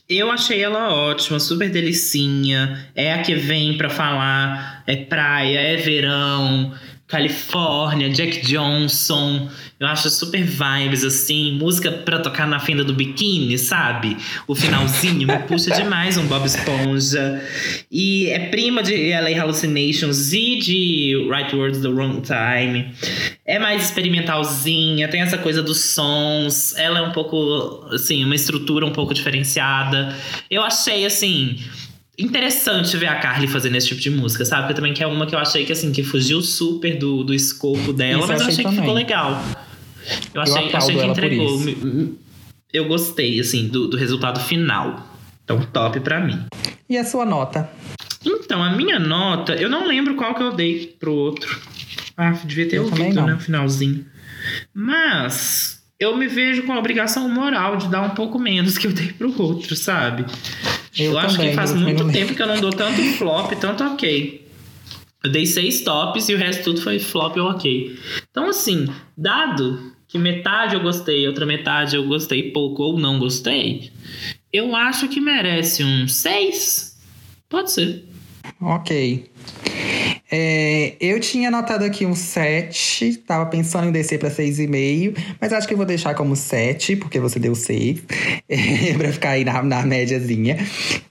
Eu achei ela ótima, super delicinha. É a que vem pra falar, é praia, é verão, Califórnia, Jack Johnson. Eu acho super vibes, assim. Música pra tocar na fenda do biquíni, sabe? O finalzinho me puxa demais um Bob Esponja. E é prima de LA Hallucinations e de Right Words the Wrong Time. É mais experimentalzinha, tem essa coisa dos sons. Ela é um pouco, assim, uma estrutura um pouco diferenciada. Eu achei, assim interessante ver a Carly fazendo esse tipo de música, sabe? Porque também que é uma que eu achei que assim, que fugiu super do, do escopo dela, Isso mas eu eu achei que ficou legal. Eu achei, aplaudo achei que entregou. Eu gostei, assim, do, do resultado final. Então, top pra mim. E a sua nota? Então, a minha nota, eu não lembro qual que eu dei pro outro. Ah, devia ter Eu ouvido, né? O finalzinho. Mas eu me vejo com a obrigação moral de dar um pouco menos que eu dei pro outro, sabe? Eu acho também, que faz eu muito tempo que eu não dou tanto flop, tanto ok. Eu dei seis tops e o resto tudo foi flop ou ok. Então, assim, dado que metade eu gostei, outra metade eu gostei pouco ou não gostei, eu acho que merece um seis. Pode ser. Ok. É, eu tinha anotado aqui um 7, tava pensando em descer pra 6,5, mas acho que eu vou deixar como 7, porque você deu 6, é, pra ficar aí na, na médiazinha,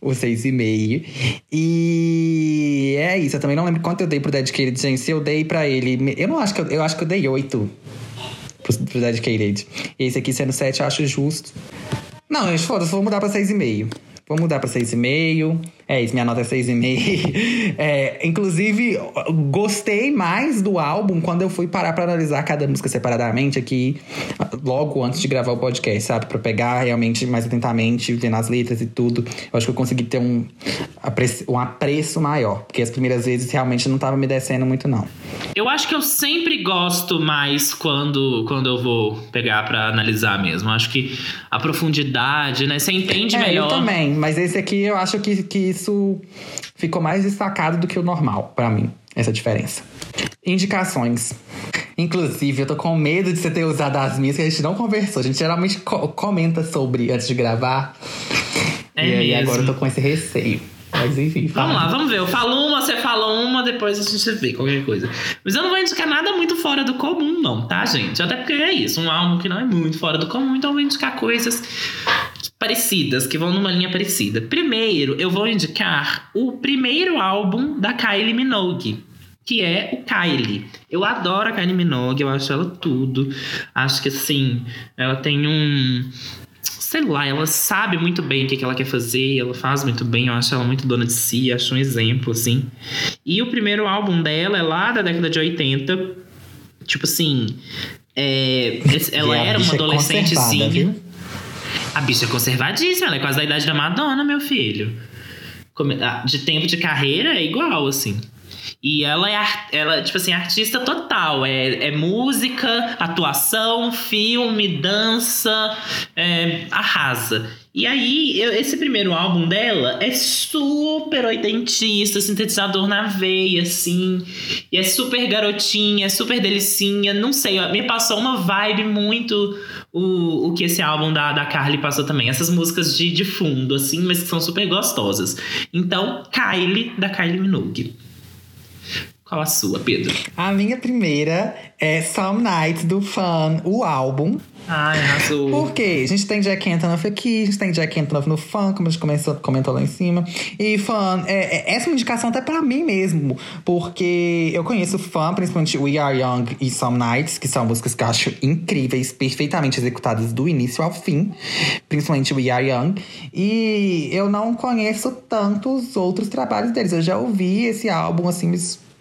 o 6,5. E é isso, eu também não lembro quanto eu dei pro Dedicated, gente. Se eu dei pra ele. Eu não acho que eu, eu acho que eu dei 8 pro, pro Dedicated. Esse aqui sendo 7, eu acho justo. Não, foda-se, vou mudar pra 6,5. Vou mudar pra 6,5. É isso, minha nota é 6,5. É, inclusive, eu gostei mais do álbum quando eu fui parar pra analisar cada música separadamente aqui, logo antes de gravar o podcast, sabe? Pra pegar realmente mais atentamente, vendo as letras e tudo. Eu acho que eu consegui ter um apreço, um apreço maior. Porque as primeiras vezes realmente não tava me descendo muito, não. Eu acho que eu sempre gosto mais quando, quando eu vou pegar pra analisar mesmo. Acho que a profundidade, né? Você entende é, melhor. eu também. Mas esse aqui eu acho que, que isso ficou mais destacado do que o normal, pra mim, essa diferença. Indicações. Inclusive, eu tô com medo de você ter usado as minhas que a gente não conversou. A gente geralmente co- comenta sobre antes de gravar. É e aí agora eu tô com esse receio. Mas enfim, fala. Vamos lá, vamos ver. Eu falo uma, você fala uma, depois a gente vê qualquer coisa. Mas eu não vou indicar nada muito fora do comum, não, tá, gente? Até porque é isso, um álbum que não é muito fora do comum, então eu vou indicar coisas parecidas, que vão numa linha parecida. Primeiro, eu vou indicar o primeiro álbum da Kylie Minogue. Que é o Kylie. Eu adoro a Kylie Minogue, eu acho ela tudo. Acho que assim, ela tem um sei lá, ela sabe muito bem o que, que ela quer fazer, ela faz muito bem, eu acho ela muito dona de si, acho um exemplo, assim. E o primeiro álbum dela é lá da década de 80. Tipo assim, é, ela era uma é adolescentezinha. A bicha é conservadíssima, ela é quase da idade da Madonna, meu filho. Ah, De tempo de carreira é igual, assim. E ela é, ela, tipo assim, artista total. É, é música, atuação, filme, dança, é, arrasa. E aí, eu- esse primeiro álbum dela é super oitentista, sintetizador na veia, assim. E é super garotinha, super delicinha. Não sei, me passou uma vibe muito o, o que esse álbum da, da Carly passou também. Essas músicas de, de fundo, assim, mas que são super gostosas. Então, Kylie, da Kylie Minogue. Qual a sua, Pedro? A minha primeira é Some Nights do Fun, o álbum. Ai, arrasou. Por quê? A gente tem Jack Antonoff aqui, a gente tem Jack Antonoff no fã, como a gente começou, comentou lá em cima. E fã, é, é- essa é uma indicação até pra mim mesmo, porque eu conheço fã, principalmente We Are Young e Some Nights, que são músicas que eu acho incríveis, perfeitamente executadas do início ao fim, principalmente We Are Young. E eu não conheço tantos outros trabalhos deles. Eu já ouvi esse álbum, assim,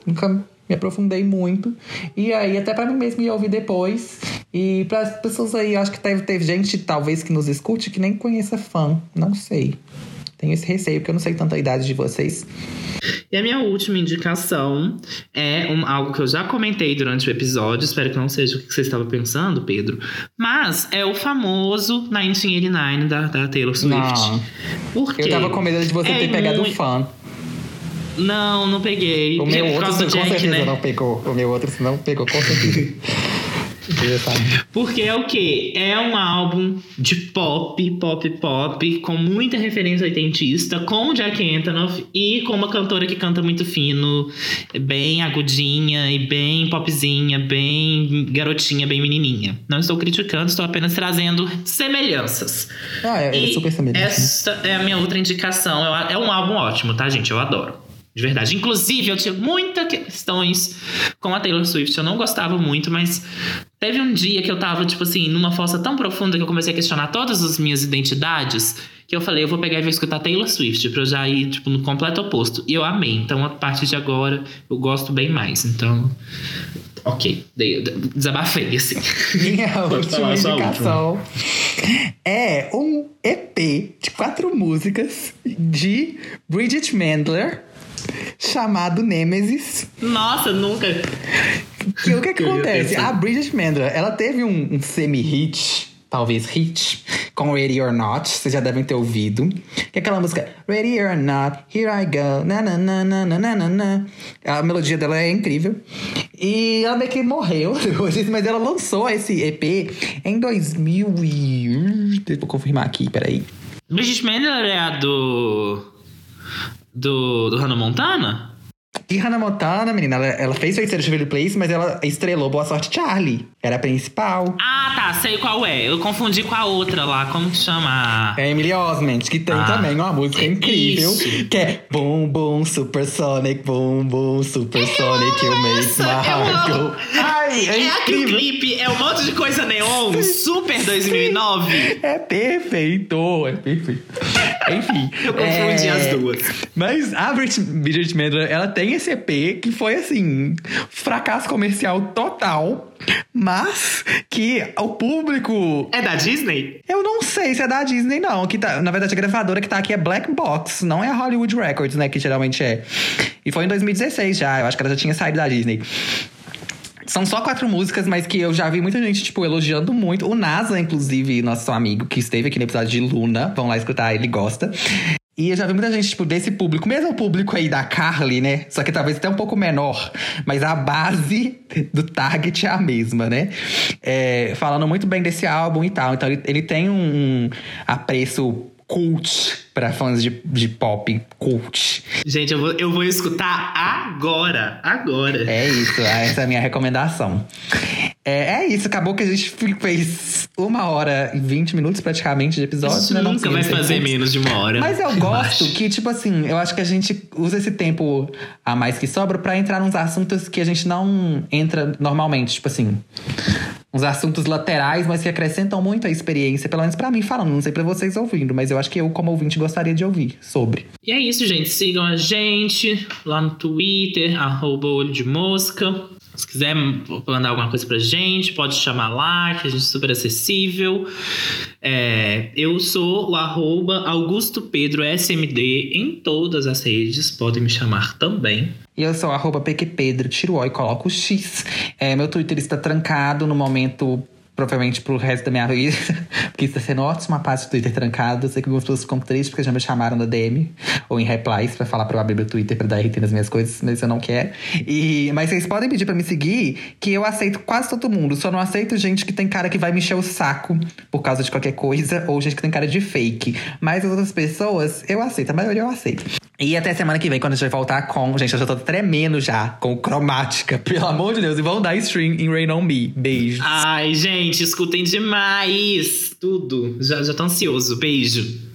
nunca me aprofundei muito. E aí, até pra mim mesmo ia ouvir depois. E para as pessoas aí, acho que teve, teve gente, talvez, que nos escute que nem conheça fã. Não sei. Tenho esse receio, porque eu não sei tanta idade de vocês. E a minha última indicação é um- algo que eu já comentei durante o episódio. Espero que não seja o que você estava pensando, Pedro. Mas é o famoso 1989 da, da Taylor Swift. Não. Por quê? Eu tava com medo de você É ter pegado o fã. Não, não peguei. O meu Por outro, com Jack, certeza né? não pegou. O meu outro não pegou, com certeza. Porque é o quê? É um álbum de pop, pop, pop, com muita referência oitentista, com o Jack Antonoff e com uma cantora que canta muito fino, bem agudinha e bem popzinha, bem garotinha, bem menininha. Não estou criticando, estou apenas trazendo semelhanças. Ah, é, é super semelhante. Essa é a minha outra indicação. É é um álbum ótimo, tá, gente? Eu adoro. De verdade. Inclusive, eu tinha muitas questões com a Taylor Swift. Eu não gostava muito, mas teve um dia que eu tava, tipo assim, numa fossa tão profunda que eu comecei a questionar todas as minhas identidades. que eu falei, eu vou pegar e vou escutar Taylor Swift, pra eu já ir, tipo, no completo oposto. E eu amei. Então, a partir de agora, eu gosto bem mais. Então, ok. Desabafei, assim. Minha última indicação é um EP de quatro músicas de Bridget Mendler chamado Nemesis. Nossa, nunca. Que o que, é que acontece? A Bridget Mendra, ela teve um, um semi-hit, talvez hit, com Ready or Not, vocês já devem ter ouvido. Que é aquela música Ready or Not, Here I Go, na na na na na na na. A melodia dela é incrível. E ela meio que morreu depois mas ela lançou esse EP em 2000 e... Vou confirmar aqui, peraí. Bridget Mendler é a do... Do, do Hannah Montana? E Hannah Montana, menina, ela, ela fez Feiticeiro de Waverly Place, mas ela estrelou Boa Sorte Charlie. Era a principal. Ah, tá, sei qual é. Eu confundi com a outra lá, como que chama? É Emily Osment, que tem Ah, também uma música incrível. isso. Que é Boom Boom Supersonic, Boom Boom Supersonic, eu amo. go. Ai, é, É o incrível. clipe é um monte de coisa neon, super 2009. É perfeito, é perfeito. Enfim. Eu confundi é, as duas. Mas a Bridget Mendler, ela tem esse EP que foi, assim, fracasso comercial total. Mas que o público É da Disney? Eu não sei se é da Disney, não. Que tá, na verdade, a gravadora que tá aqui é Black Box, não é a Hollywood Records, né? Que geralmente é. E foi em 2016 já, eu acho que ela já tinha saído da Disney. São só quatro músicas, mas que eu já vi muita gente, tipo, elogiando muito. O NASA, inclusive, nosso amigo que esteve aqui no episódio de Luna, vão lá escutar, ele gosta. E eu já vi muita gente, tipo, desse público, mesmo o público aí da Carly, né? Só que talvez até um pouco menor. Mas a base do target é a mesma, né? É, falando muito bem desse álbum e tal. Então ele, ele tem um apreço cult pra fãs de, de pop cult. Gente, eu vou, eu vou escutar agora. Agora. É isso, essa é a minha recomendação. É, é isso, acabou que a gente fez uma hora e 20 minutos praticamente de A episódio, gente né? Nunca vai fazer menos de uma hora. Mas eu gosto que, tipo assim, eu acho que a gente usa esse tempo a mais que sobra pra entrar nos assuntos que a gente não entra normalmente. Tipo assim, uns assuntos laterais, mas que acrescentam muito a experiência, pelo menos pra mim falando, não sei pra vocês ouvindo, mas eu acho que eu, como ouvinte, gostaria de ouvir sobre. E é isso, gente. Sigam a gente lá no Twitter, arroba olho de mosca. Se quiser mandar alguma coisa pra gente, pode chamar lá, que a gente é super acessível. É, eu sou o arroba Augusto Pedro SMD em todas as redes, podem me chamar também. E eu sou arroba PQPedro, tiro o O e coloco o X. É, meu Twitter está trancado no momento, provavelmente pro resto da minha vida. Porque está sendo ótima parte do Twitter trancado. Sei que algumas pessoas ficam tristes porque já me chamaram na DM ou em replies pra falar pra eu abrir meu Twitter pra dar RT nas minhas coisas, mas eu não quero. E, mas vocês podem pedir pra me seguir, que eu aceito quase todo mundo. Só não aceito gente que tem cara que vai me encher o saco por causa de qualquer coisa, ou gente que tem cara de fake. Mas as outras pessoas, eu aceito. A maioria eu aceito. E até semana que vem, quando a gente vai voltar com. Gente, eu já tô tremendo já com cromática, pelo amor de Deus. E vão dar stream em Rain on Me. Beijo. Ai, gente, escutem demais tudo. Já, já tô ansioso. Beijo.